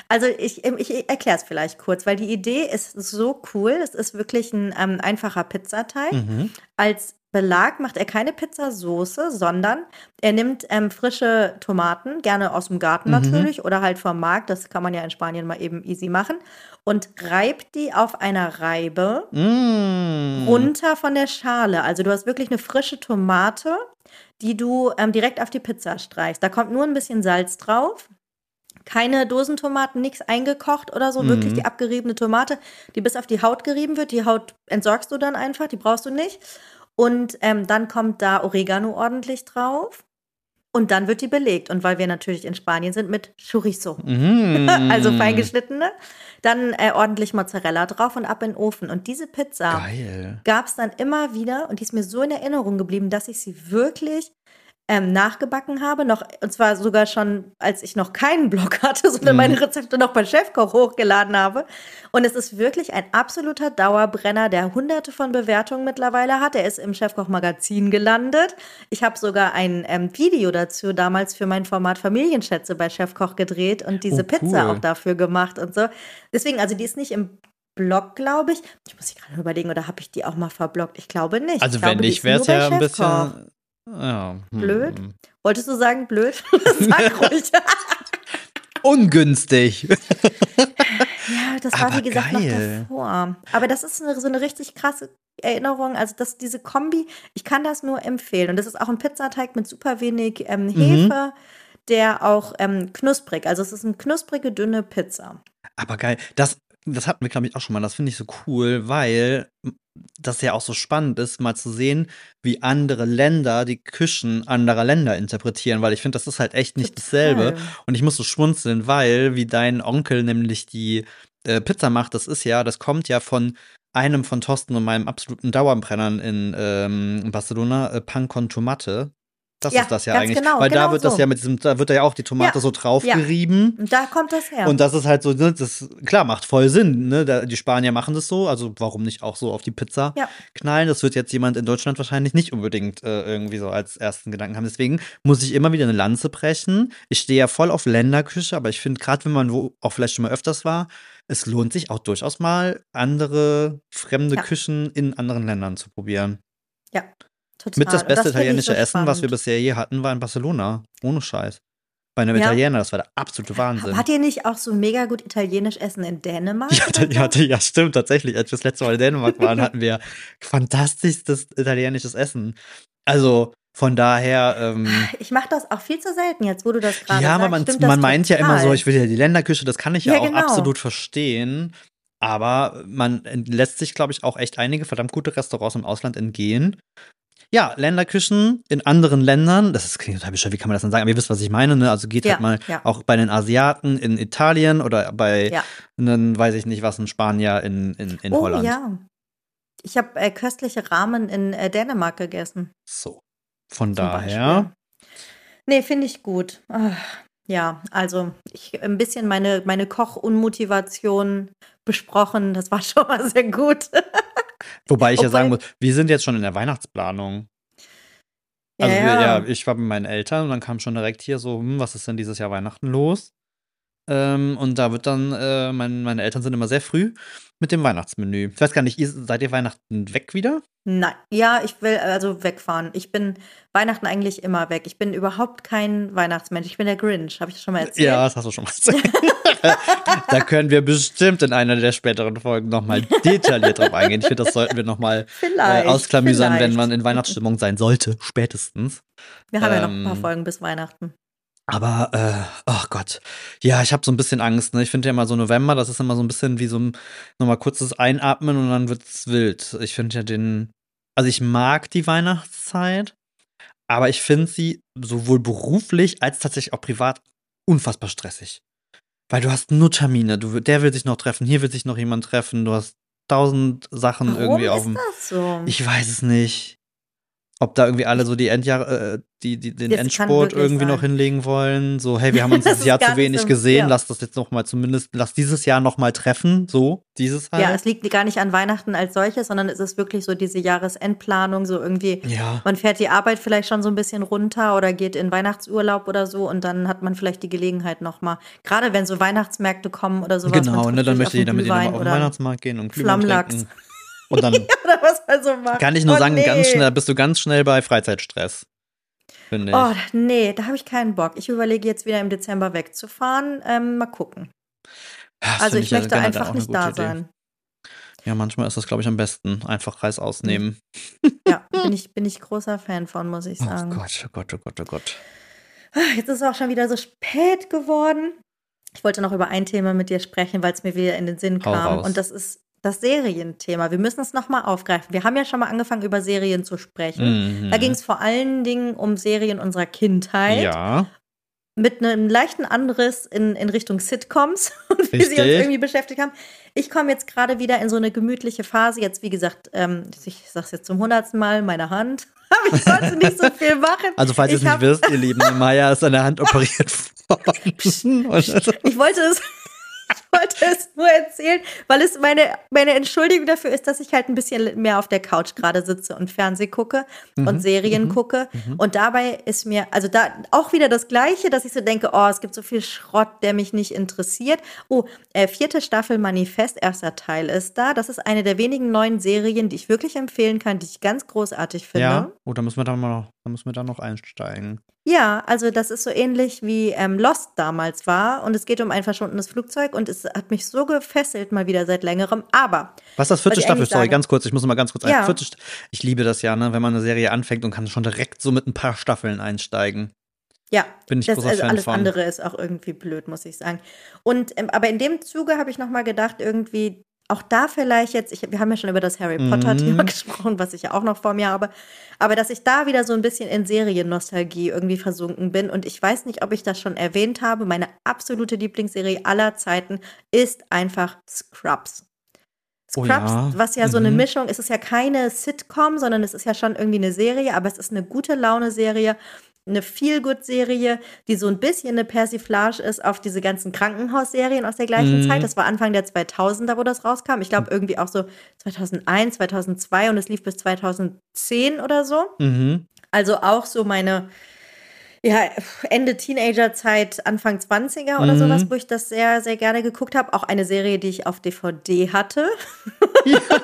Also ich, ich erkläre es vielleicht kurz, weil die Idee ist so cool. Es ist wirklich ein ähm, einfacher Pizzateig. Mhm. Als Belag macht er keine Pizzasoße, sondern er nimmt ähm, frische Tomaten, gerne aus dem Garten Mhm. natürlich oder halt vom Markt. Das kann man ja in Spanien mal eben easy machen. Und reibt die auf einer Reibe Mm. runter von der Schale. Also du hast wirklich eine frische Tomate, die du ähm, direkt auf die Pizza streichst. Da kommt nur ein bisschen Salz drauf. Keine Dosentomaten, nichts eingekocht oder so. Mhm. Wirklich die abgeriebene Tomate, die bis auf die Haut gerieben wird. Die Haut entsorgst du dann einfach, die brauchst du nicht. Und ähm, dann kommt da Oregano ordentlich drauf. Und dann wird die belegt. Und weil wir natürlich in Spanien sind mit Chorizo. Mm. Also feingeschnittene. Dann äh, ordentlich Mozzarella drauf und ab in den Ofen. Und diese Pizza gab es dann immer wieder und die ist mir so in Erinnerung geblieben, dass ich sie wirklich ähm, nachgebacken habe. Noch, und zwar sogar schon, als ich noch keinen Blog hatte, sondern Mhm. meine Rezepte noch bei Chefkoch hochgeladen habe. Und es ist wirklich ein absoluter Dauerbrenner, der hunderte von Bewertungen mittlerweile hat. Er ist im Chefkoch-Magazin gelandet. Ich habe sogar ein ähm, Video dazu damals für mein Format Familienschätze bei Chefkoch gedreht und diese Oh, Pizza cool. auch dafür gemacht und so. Deswegen, also die ist nicht im Blog, glaube ich. Ich muss mich gerade überlegen, oder habe ich die auch mal verblockt? Ich glaube nicht. Also ich wenn glaube, die nicht, wäre es ja ein bisschen. Ja. Blöd? hm. Wolltest du sagen blöd? Sag ruhig. Ungünstig. Ja, das war Aber wie gesagt geil. noch davor. Aber das ist eine, so eine richtig krasse Erinnerung. Also, dass diese Kombi, ich kann das nur empfehlen. Und das ist auch ein Pizzateig mit super wenig ähm, Mhm. Hefe, der auch ähm, knusprig, also es ist eine knusprige, dünne Pizza. Aber geil. Das, das hatten wir, glaube ich, auch schon mal. Das finde ich so cool, weil das ja auch so spannend ist, mal zu sehen, wie andere Länder die Küchen anderer Länder interpretieren, weil ich finde, das ist halt echt nicht dasselbe. Und ich muss so schmunzeln, weil, wie dein Onkel nämlich die äh, Pizza macht, das ist ja, das kommt ja von einem von Thorsten und meinem absoluten Dauerbrennern in ähm, Barcelona, äh, Pan con Tomate. Das Ja, ist das ja eigentlich. genau, weil da genau wird das so. ja mit diesem, da wird da ja auch die Tomate Ja, so draufgerieben. Und da kommt das her. Und das ist halt so, ne, das klar macht voll Sinn, ne? Da, die Spanier machen das so, also warum nicht auch so auf die Pizza Ja. knallen? Das wird jetzt jemand in Deutschland wahrscheinlich nicht unbedingt äh, irgendwie so als ersten Gedanken haben. Deswegen muss ich immer wieder eine Lanze brechen. Ich stehe ja voll auf Länderküche, aber ich finde, gerade wenn man wo auch vielleicht schon mal öfters war, es lohnt sich auch durchaus mal, andere fremde Ja. Küchen in anderen Ländern zu probieren. ja, total. Mit das beste ich italienische so Essen, was wir spannend. bisher je hatten, war in Barcelona. Ohne Scheiß. Bei einem Ja. Italiener, das war der absolute Wahnsinn. Hat ihr nicht auch so mega gut italienisch Essen in Dänemark? Ja, da- ja, ja, stimmt, tatsächlich. Als wir das letzte Mal in Dänemark waren, hatten wir fantastischstes italienisches Essen. Also von daher, ähm, Ich mache das auch viel zu selten jetzt, wo du das gerade ja, aber sagst. man, Stimmt das man meint ja immer so, total. ich will ja die Länderküche, das kann ich ja, Ja, auch genau. absolut verstehen. Aber man lässt sich, glaube ich, auch echt einige verdammt gute Restaurants im Ausland entgehen. Ja, Länderküchen in anderen Ländern, das ist, klingt total bescheuert, wie kann man das denn sagen? Aber ihr wisst, was ich meine, ne? Also geht Ja, halt mal ja. auch bei den Asiaten in Italien oder bei, Ja. einen, weiß ich nicht was, ein Spanier in, in, in oh Holland. ja. Ich habe äh, köstliche Ramen in äh, Dänemark gegessen. So. Von zum daher. Beispiel. Nee, finde ich gut. Ah, ja, also ich ein bisschen meine, meine Koch-Unmotivation besprochen. Das war schon mal sehr gut. Wobei ich ja sagen Obwohl- muss, wir sind jetzt schon in der Weihnachtsplanung. Also Ja, wir, ja, ich war mit meinen Eltern und dann kam schon direkt hier so, hm, was ist denn dieses Jahr Weihnachten los? Ähm, und da wird dann, äh, mein, meine Eltern sind immer sehr früh mit dem Weihnachtsmenü. Ich weiß gar nicht, ihr, seid ihr Weihnachten weg wieder? Nein, ja, ich will also wegfahren. Ich bin Weihnachten eigentlich immer weg. Ich bin überhaupt kein Weihnachtsmensch. Ich bin der Grinch, habe ich schon mal erzählt. Ja, das hast du schon mal gesagt. da können wir bestimmt in einer der späteren Folgen nochmal detailliert drauf eingehen. Ich finde, das sollten wir nochmal äh, Vielleicht. ausklamüsern, wenn vielleicht. man in Weihnachtsstimmung sein sollte, spätestens. Wir haben ja noch ein paar ähm, Folgen bis Weihnachten. Aber, äh, ach Gott. Ja, ich habe so ein bisschen Angst. Ne? Ich finde ja immer so November, das ist immer so ein bisschen wie so ein nochmal kurzes Einatmen und dann wird's wild. Ich finde ja den, also ich mag die Weihnachtszeit, aber ich finde sie sowohl beruflich als tatsächlich auch privat unfassbar stressig. Weil du hast nur Termine, du, der will sich noch treffen, hier will sich noch jemand treffen, du hast tausend Sachen Warum irgendwie auf ist dem. das so? Ich weiß es nicht. Ob da irgendwie alle so die Endjahre, äh, die, die, den Das Endsport irgendwie noch sein. hinlegen wollen. So, hey, wir haben uns Das dieses Jahr zu wenig so- gesehen, ja. lass das jetzt noch mal zumindest, lass dieses Jahr noch mal treffen. So, dieses halt. Ja, es liegt gar nicht an Weihnachten als solches, sondern es ist wirklich so diese Jahresendplanung, so irgendwie, Ja. man fährt die Arbeit vielleicht schon so ein bisschen runter oder geht in Weihnachtsurlaub oder so und dann hat man vielleicht die Gelegenheit nochmal, gerade wenn so Weihnachtsmärkte kommen oder sowas. Genau, ne, dann möchte mit ihnen Glühwein nochmal auf den Weihnachtsmarkt gehen und Glühwein Flammlachs. trinken. Und dann man so macht. kann ich nur oh, sagen, nee. ganz schnell, bist du ganz schnell bei Freizeitstress. Finde ich. Oh, nee, da habe ich keinen Bock. Ich überlege jetzt wieder im Dezember wegzufahren. Ähm, mal gucken. Das Also ich ja möchte einfach nicht da Idee. sein. Ja, manchmal ist das, glaube ich, am besten. Einfach Reis ausnehmen. Ja, bin ich, bin ich großer Fan von, muss ich Oh sagen. Gott, oh Gott, oh Gott, oh Gott. Jetzt ist es auch schon wieder so spät geworden. Ich wollte noch über ein Thema mit dir sprechen, weil es mir wieder in den Sinn Hau kam. raus. Und das ist das Serienthema. Wir müssen es nochmal aufgreifen. Wir haben ja schon mal angefangen, über Serien zu sprechen. Mhm. Da ging es vor allen Dingen um Serien unserer Kindheit. Ja, Mit einem leichten Anriss in, in Richtung Sitcoms und wie sie uns irgendwie beschäftigt haben. Ich komme jetzt gerade wieder in so eine gemütliche Phase. Jetzt, wie gesagt, ähm, ich sage es jetzt zum hundertsten Mal, meine Hand. Aber ich sollte nicht so viel machen. Also, falls ihr es Ich nicht wisst, ihr Lieben, Maya ist an der Hand operiert worden. Ich wollte es, ich wollte es nur erzählen, weil es meine, meine Entschuldigung dafür ist, dass ich halt ein bisschen mehr auf der Couch gerade sitze und Fernseh gucke Mhm, und Serien gucke. Und dabei ist mir, also da auch wieder das Gleiche, dass ich so denke, oh, es gibt so viel Schrott, der mich nicht interessiert. Oh, äh, vierte Staffel Manifest, erster Teil ist da. Das ist eine der wenigen neuen Serien, die ich wirklich empfehlen kann, die ich ganz großartig finde. ja, oh, da müssen wir dann mal noch dann müssen wir da noch einsteigen. Ja, also das ist so ähnlich wie ähm, Lost damals war und es geht um ein verschwundenes Flugzeug und es hat mich so gefesselt mal wieder seit längerem. Aber Was ist das vierte Staffel? Sorry, sage- ganz kurz, ich muss mal ganz kurz ein. Ja. Vierte ich liebe das ja, ne, wenn man eine Serie anfängt und kann schon direkt so mit ein paar Staffeln einsteigen. ja, Bin ich das, großer also Fan alles von. andere ist auch irgendwie blöd, muss ich sagen. Und ähm, aber in dem Zuge habe ich noch mal gedacht, irgendwie auch da vielleicht jetzt, ich, wir haben ja schon über das Harry Potter Thema Mhm. gesprochen, was ich ja auch noch vor mir habe, aber dass ich da wieder so ein bisschen in Seriennostalgie irgendwie versunken bin und ich weiß nicht, ob ich das schon erwähnt habe, meine absolute Lieblingsserie aller Zeiten ist einfach Scrubs. Oh Scrubs, ja. was ja so eine Mhm. Mischung, es ist ja keine Sitcom, sondern es ist ja schon irgendwie eine Serie, aber es ist eine gute Laune-Serie, eine Feel-Good-Serie, die so ein bisschen eine Persiflage ist auf diese ganzen Krankenhausserien aus der gleichen Mhm. Zeit. Das war Anfang der 2000er, wo das rauskam. Ich glaube irgendwie auch so 2001, 2002 und es lief bis 2010 oder so. Mhm. Also auch so meine ja, Ende Teenagerzeit, Anfang 20er oder Mhm. sowas, wo ich das sehr, sehr gerne geguckt habe. Auch eine Serie, die ich auf DVD hatte.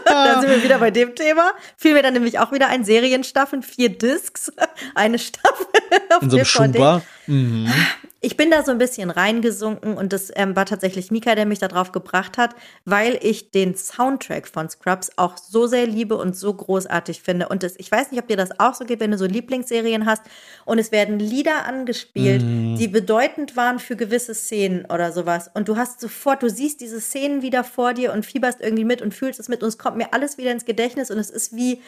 Da sind wir wieder bei dem Thema. Fiel mir dann nämlich auch wieder ein Serienstaffeln, vier Discs, eine Staffel auf In so einem DVD. Mhm. Ich bin da so ein bisschen reingesunken und das ähm, war tatsächlich Mika, der mich da drauf gebracht hat, weil ich den Soundtrack von Scrubs auch so sehr liebe und so großartig finde. Und das, ich weiß nicht, ob dir das auch so geht, wenn du so Lieblingsserien hast und es werden Lieder angespielt, Mhm. die bedeutend waren für gewisse Szenen oder sowas. Und du hast sofort, du siehst diese Szenen wieder vor dir und fieberst irgendwie mit und fühlst es mit und es kommt mir alles wieder ins Gedächtnis und es ist wie,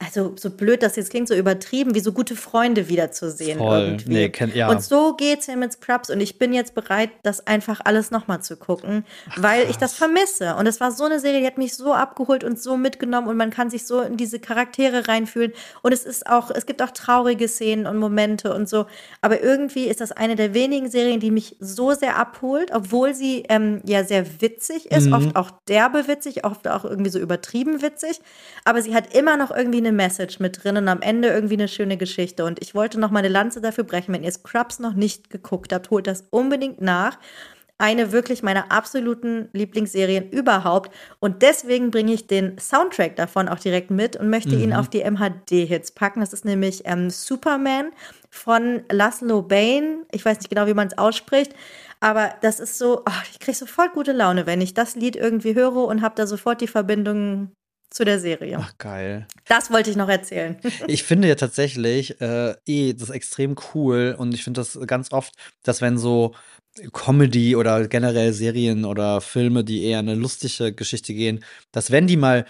also so blöd das jetzt klingt, so übertrieben, wie so gute Freunde wiederzusehen Voll. irgendwie. Nee, kennt- ja. Und so geht's mir mit Scrubs und ich bin jetzt bereit, das einfach alles nochmal zu gucken, weil ich das vermisse. Und es war so eine Serie, die hat mich so abgeholt und so mitgenommen und man kann sich so in diese Charaktere reinfühlen. Und es ist auch, es gibt auch traurige Szenen und Momente und so. Aber irgendwie ist das eine der wenigen Serien, die mich so sehr abholt, obwohl sie ähm, ja sehr witzig ist, Mhm. oft auch derbe witzig, oft auch irgendwie so übertrieben witzig. Aber sie hat immer noch irgendwie eine Message mit drin und am Ende irgendwie eine schöne Geschichte. Und ich wollte noch mal eine Lanze dafür brechen, wenn ihr Scrubs noch nicht geguckt habt, holt das unbedingt nach. Eine wirklich meiner absoluten Lieblingsserien überhaupt. Und deswegen bringe ich den Soundtrack davon auch direkt mit und möchte ihn auf die MHD-Hits packen. Das ist nämlich ähm, Superman von Laszlo Bain. Ich weiß nicht genau, wie man es ausspricht. Aber das ist so, oh, ich kriege sofort gute Laune, wenn ich das Lied irgendwie höre und habe da sofort die Verbindung zu der Serie. Ach, geil. Das wollte ich noch erzählen. Ich finde ja tatsächlich äh, eh das extrem cool und ich finde das ganz oft, dass wenn so Comedy oder generell Serien oder Filme, die eher eine lustige Geschichte gehen, dass wenn die mal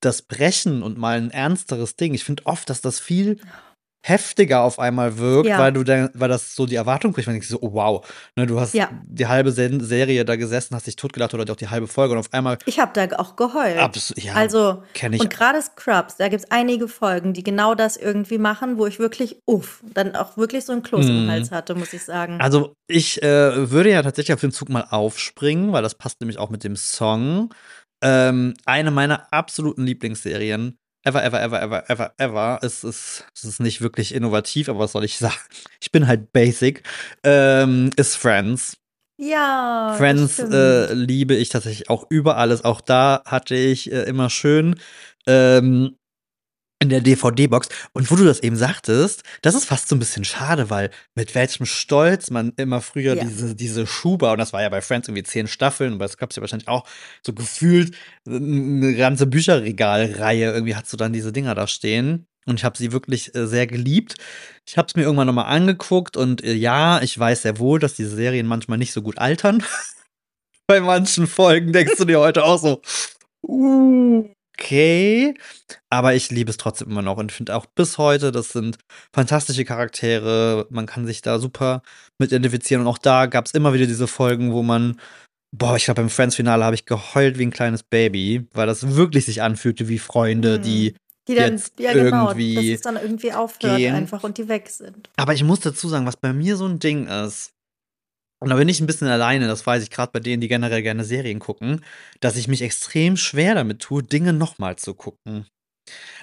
das brechen und mal ein ernsteres Ding, ich finde oft, dass das viel heftiger auf einmal wirkt, Ja. weil du dann, weil das so die Erwartung bricht, wenn ich so, oh wow, ne, du hast Ja. die halbe Serie da gesessen, hast dich totgelacht oder auch die halbe Folge und auf einmal Ich habe da auch geheult. abs ja, also, kenn ich und gerade Scrubs, da gibt es einige Folgen, die genau das irgendwie machen, wo ich wirklich, uff, dann auch wirklich so einen Kloß im Mhm. Hals hatte, muss ich sagen. Also ich äh, würde ja tatsächlich auf den Zug mal aufspringen, weil das passt nämlich auch mit dem Song. Ähm, eine meiner absoluten Lieblingsserien ever, ever, ever, ever, ever, ever. Es ist, es ist nicht wirklich innovativ, aber was soll ich sagen? Ich bin halt basic. Ähm, ist Friends. ja. Friends äh, liebe ich tatsächlich auch über alles. Auch da hatte ich äh, immer schön ähm, in der DVD-Box. Und wo du das eben sagtest, das ist fast so ein bisschen schade, weil mit welchem Stolz man immer früher Ja. diese, diese Schuber, und das war ja bei Friends irgendwie zehn Staffeln, und bei Scrubs ja wahrscheinlich auch so gefühlt eine ganze Bücherregalreihe, irgendwie hast du dann diese Dinger da stehen. Und ich habe sie wirklich äh, sehr geliebt. Ich habe es mir irgendwann nochmal angeguckt und äh, ja, ich weiß sehr wohl, dass diese Serien manchmal nicht so gut altern. Bei manchen Folgen denkst du dir heute auch so, uh, okay. Aber ich liebe es trotzdem immer noch und finde auch bis heute, das sind fantastische Charaktere. Man kann sich da super mit identifizieren. Und auch da gab es immer wieder diese Folgen, wo man, boah, ich glaube, beim Friends-Finale habe ich geheult wie ein kleines Baby, weil das wirklich sich anfühlte wie Freunde, Mhm. die die dann, jetzt ja genau, irgendwie dass es dann irgendwie aufhört gehen. einfach und die weg sind. Aber ich muss dazu sagen, was bei mir so ein Ding ist, und da bin ich ein bisschen alleine, das weiß ich gerade bei denen, die generell gerne Serien gucken, dass ich mich extrem schwer damit tue, Dinge nochmal zu gucken.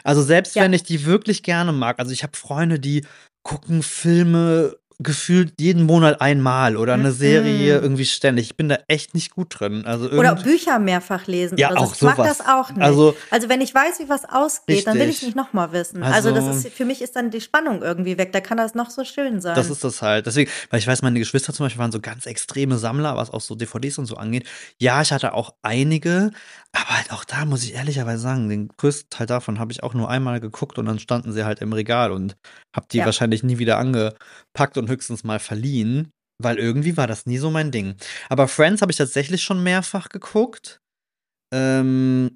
Also selbst Ja. wenn ich die wirklich gerne mag, also ich habe Freunde, die gucken Filme gefühlt jeden Monat einmal oder eine Serie Mhm. irgendwie ständig. Ich bin da echt nicht gut drin. Also Oder Bücher mehrfach lesen. Ja, so. auch ich mag sowas. das auch nicht. Also- Also, wenn ich weiß, wie was ausgeht, dann will ich Richtig. nicht nochmal wissen. Also, Also- das ist für mich ist dann die Spannung irgendwie weg. Da kann das noch so schön sein. Das ist das halt. Deswegen, weil ich weiß, meine Geschwister zum Beispiel waren so ganz extreme Sammler, was auch so DVDs und so angeht. Ja, ich hatte auch einige, aber halt auch da muss ich ehrlicherweise sagen, den größten Teil davon habe ich auch nur einmal geguckt und dann standen sie halt im Regal und habe die Ja. wahrscheinlich nie wieder angepackt und höchstens mal verliehen, weil irgendwie war das nie so mein Ding. Aber Friends habe ich tatsächlich schon mehrfach geguckt. Ähm,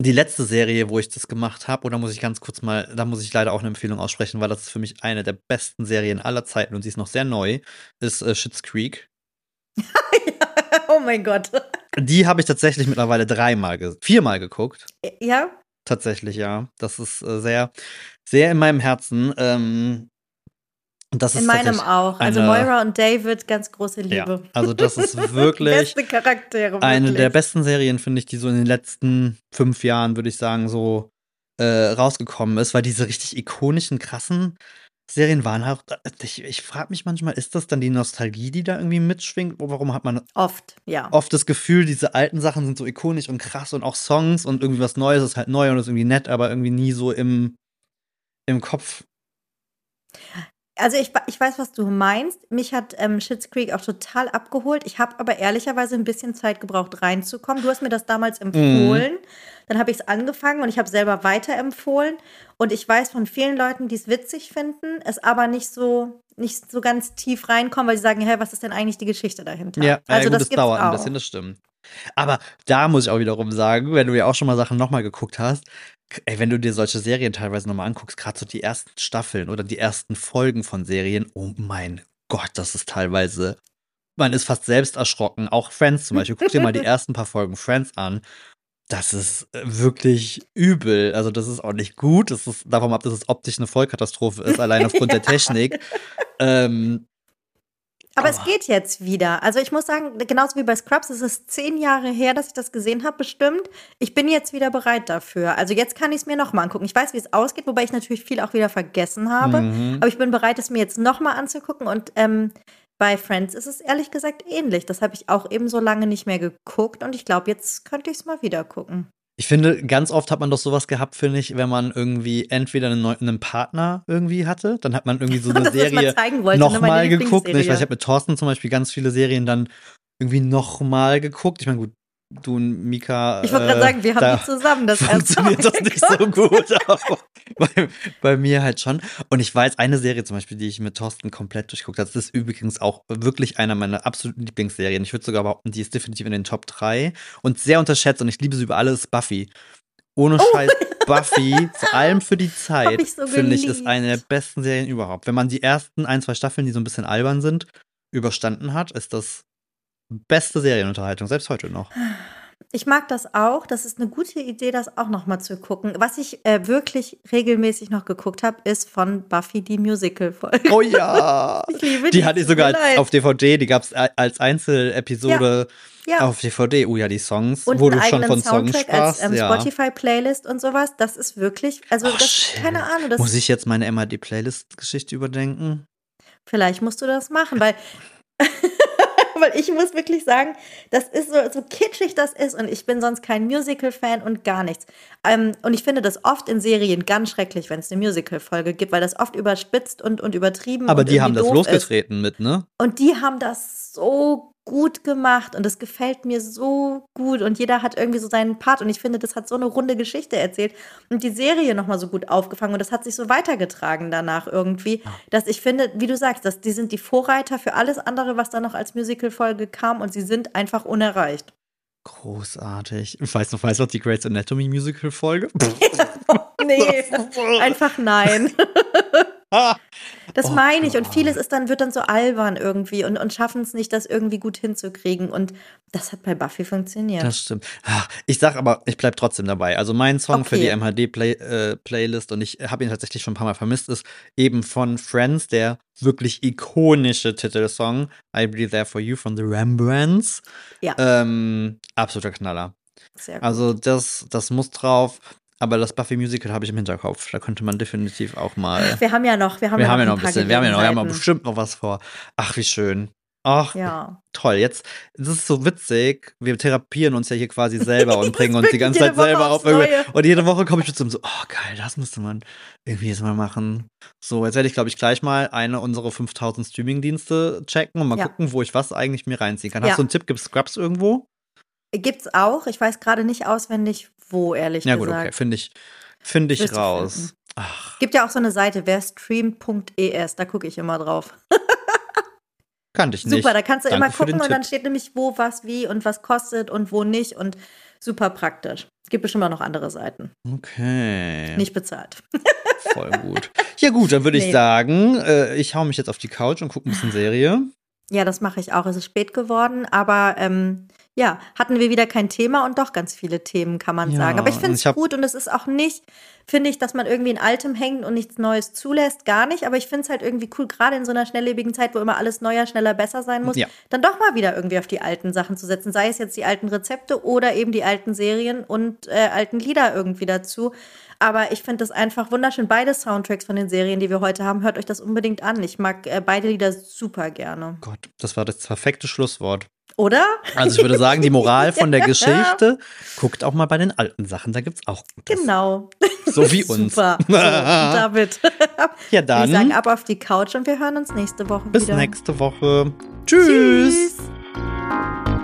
die letzte Serie, wo ich das gemacht habe, oder muss ich ganz kurz mal, da muss ich leider auch eine Empfehlung aussprechen, weil das ist für mich eine der besten Serien aller Zeiten und sie ist noch sehr neu, ist äh, Schitt's Creek. oh mein Gott. Die habe ich tatsächlich mittlerweile dreimal, ge viermal geguckt. Ja, Tatsächlich, ja. Das ist äh, sehr, sehr in meinem Herzen. Ähm, in meinem auch. Also eine- Moira und David, ganz große Ja, Liebe. also das ist wirklich Beste Charaktere. eine wirklich. der besten Serien, finde ich, die so in den letzten fünf Jahren, würde ich sagen, so äh, rausgekommen ist, weil diese richtig ikonischen, krassen Serien waren halt. Ich, ich frage mich manchmal, ist das dann die Nostalgie, die da irgendwie mitschwingt? Warum hat man Oft, ja. oft das Gefühl, diese alten Sachen sind so ikonisch und krass und auch Songs und irgendwie was Neues ist halt neu und ist irgendwie nett, aber irgendwie nie so im, im Kopf. Also ich, ich weiß, was du meinst. Mich hat ähm, Schitt's Creek auch total abgeholt. Ich habe aber ehrlicherweise ein bisschen Zeit gebraucht, reinzukommen. Du hast mir das damals empfohlen. Dann habe ich es angefangen und ich habe selber weiterempfohlen. Und ich weiß von vielen Leuten, die es witzig finden, es aber nicht so, nicht so ganz tief reinkommen, weil sie sagen, hey, was ist denn eigentlich die Geschichte dahinter? Ja, also ja, gut, das das dauert ein auch. bisschen, das stimmt. Aber da muss ich auch wiederum sagen, wenn du ja auch schon mal Sachen nochmal geguckt hast, ey, wenn du dir solche Serien teilweise nochmal anguckst, gerade so die ersten Staffeln oder die ersten Folgen von Serien, oh mein Gott, das ist teilweise, man ist fast selbst erschrocken. Auch Friends zum Beispiel, guck dir mal die ersten paar Folgen Friends an. Das ist äh, wirklich übel. Also, das ist auch nicht gut. Das ist davon ab, dass es optisch eine Vollkatastrophe ist, allein aufgrund der Technik. Ähm, Aber es Aber- geht jetzt wieder. Also ich muss sagen, genauso wie bei Scrubs, es ist zehn Jahre her, dass ich das gesehen habe, bestimmt. Ich bin jetzt wieder bereit dafür. Also jetzt kann ich es mir nochmal angucken. Ich weiß, wie es ausgeht, wobei ich natürlich viel auch wieder vergessen habe. mhm. Aber ich bin bereit, es mir jetzt nochmal anzugucken. Und ähm, bei Friends ist es ehrlich gesagt ähnlich. Das habe ich auch eben so lange nicht mehr geguckt. Und ich glaube, jetzt könnte ich es mal wieder gucken. Ich finde, ganz oft hat man doch sowas gehabt, finde ich, wenn man irgendwie entweder einen, neuen, einen Partner irgendwie hatte, dann hat man irgendwie so eine Das, Serie ne, nochmal geguckt. Ne? Ich weiß, ich habe mit Thorsten zum Beispiel ganz viele Serien dann irgendwie nochmal geguckt. Ich meine, gut, du und Mika. Ich wollte gerade äh, sagen, wir haben da die zusammen das erste funktioniert Mal das nicht so gut, aber bei, bei mir halt schon. Und ich weiß, eine Serie zum Beispiel, die ich mit Thorsten komplett durchguckt habe, das ist übrigens auch wirklich einer meiner absoluten Lieblingsserien. Ich würde sogar behaupten, die ist definitiv in den Top 3 und sehr unterschätzt und ich liebe sie über alles, Buffy. Ohne Scheiß, Buffy, vor allem für die Zeit, Oh. so finde ich, ist eine der besten Serien überhaupt. Wenn man die ersten ein, zwei Staffeln, die so ein bisschen albern sind, überstanden hat, ist das beste Serienunterhaltung, selbst heute noch. Ich mag das auch. Das ist eine gute Idee, das auch noch mal zu gucken. Was ich äh, wirklich regelmäßig noch geguckt habe, ist von Buffy die Musical-Folge. Oh ja! Ich liebe Die hatte ich sogar als, auf DVD, die gab es als Einzelepisode ja. auf DVD. Oh ja, die Songs, und wo du schon von Songs Soundtrack als sprachst. ähm, ja. Spotify-Playlist und sowas. Das ist wirklich, also Oh, das, shit. keine Ahnung, Muss ich jetzt meine MAD-Playlist-Geschichte überdenken? Vielleicht musst du das machen, weil, weil ich muss wirklich sagen, das ist so, so kitschig das ist und ich bin sonst kein Musical-Fan und gar nichts. Ähm, und ich finde das oft in Serien ganz schrecklich, wenn es eine Musical-Folge gibt, weil das oft überspitzt und, und übertrieben Aber die haben das doof ist. losgetreten mit, ne? Und die haben das so gut gemacht und das gefällt mir so gut und jeder hat irgendwie so seinen Part und ich finde, das hat so eine runde Geschichte erzählt und die Serie nochmal so gut aufgefangen und das hat sich so weitergetragen danach irgendwie, dass ich finde, wie du sagst, dass die sind die Vorreiter für alles andere, was dann noch als Musical-Folge kam und sie sind einfach unerreicht. Großartig. Ich weiß noch, weiß noch die Grey's Anatomy Musical-Folge? Nee, einfach nein. Das Oh meine ich. Und vieles ist dann, wird dann so albern irgendwie und, und schaffen es nicht, das irgendwie gut hinzukriegen. Und das hat bei Buffy funktioniert. Das stimmt. Ah, Ich sag aber, ich bleib trotzdem dabei. Also mein Song für die Okay. MHD-Playlist, und ich habe ihn tatsächlich schon ein paar Mal vermisst, ist eben von Friends, der wirklich ikonische Titelsong, I'll Be There For You von The Rembrandts. Ja. Ähm, absoluter Knaller. Sehr gut. Also das, das muss drauf. Aber das Buffy Musical habe ich im Hinterkopf. Da könnte man definitiv auch mal. Wir haben ja noch, wir haben wir ja haben ja noch noch ein bisschen, wir haben ja noch, wir haben bestimmt noch was vor. Ach, wie schön. Ach, Ja. toll. Jetzt, das ist so witzig. Wir therapieren uns ja hier quasi selber und bringen uns die ganze Zeit Woche selber auf. Und jede Woche komme ich zum so, oh geil, das müsste man irgendwie jetzt mal machen. So, jetzt werde ich, glaube ich, gleich mal eine unserer 5000 Streaming-Dienste checken und mal Ja. gucken, wo ich was eigentlich mir reinziehen kann. Ja. Hast du einen Tipp? Gibt es Scrubs irgendwo? Gibt's auch. Ich weiß gerade nicht auswendig, wo, ehrlich Ja, gut, gesagt. okay. Finde ich, finde ich Wirst du raus. Ach, Gibt ja auch so eine Seite, wer streamt.es, da gucke ich immer drauf. kannte ich nicht. Super, da kannst du Danke immer gucken und dann Tipp. steht nämlich, wo, was, wie und was kostet und wo nicht und super praktisch. Es gibt bestimmt auch noch andere Seiten. Okay. Nicht bezahlt. Voll gut. Ja, gut, dann würde ich Nee. sagen, äh, ich hau mich jetzt auf die Couch und gucke ein bisschen Serie. Ja, das mache ich auch. Es ist spät geworden, aber ähm, ja, hatten wir wieder kein Thema und doch ganz viele Themen, kann man Ja, sagen. Aber ich finde es gut und es ist auch nicht, finde ich, dass man irgendwie in Altem hängt und nichts Neues zulässt, gar nicht. Aber ich finde es halt irgendwie cool, gerade in so einer schnelllebigen Zeit, wo immer alles neuer, schneller, besser sein muss, Ja. dann doch mal wieder irgendwie auf die alten Sachen zu setzen. Sei es jetzt die alten Rezepte oder eben die alten Serien und äh, alten Lieder irgendwie dazu. Aber ich finde das einfach wunderschön. Beide Soundtracks von den Serien, die wir heute haben, hört euch das unbedingt an. Ich mag äh, beide Lieder super gerne. Gott, das war das perfekte Schlusswort. Oder? Also ich würde sagen, die Moral von der Geschichte, guckt auch mal bei den alten Sachen, da gibt's auch Gutes. Genau. So wie uns. Super. So, damit. Ja, Wir sagen dann ab auf die Couch und wir hören uns nächste Woche bis wieder. nächste Woche. Tschüss. Tschüss.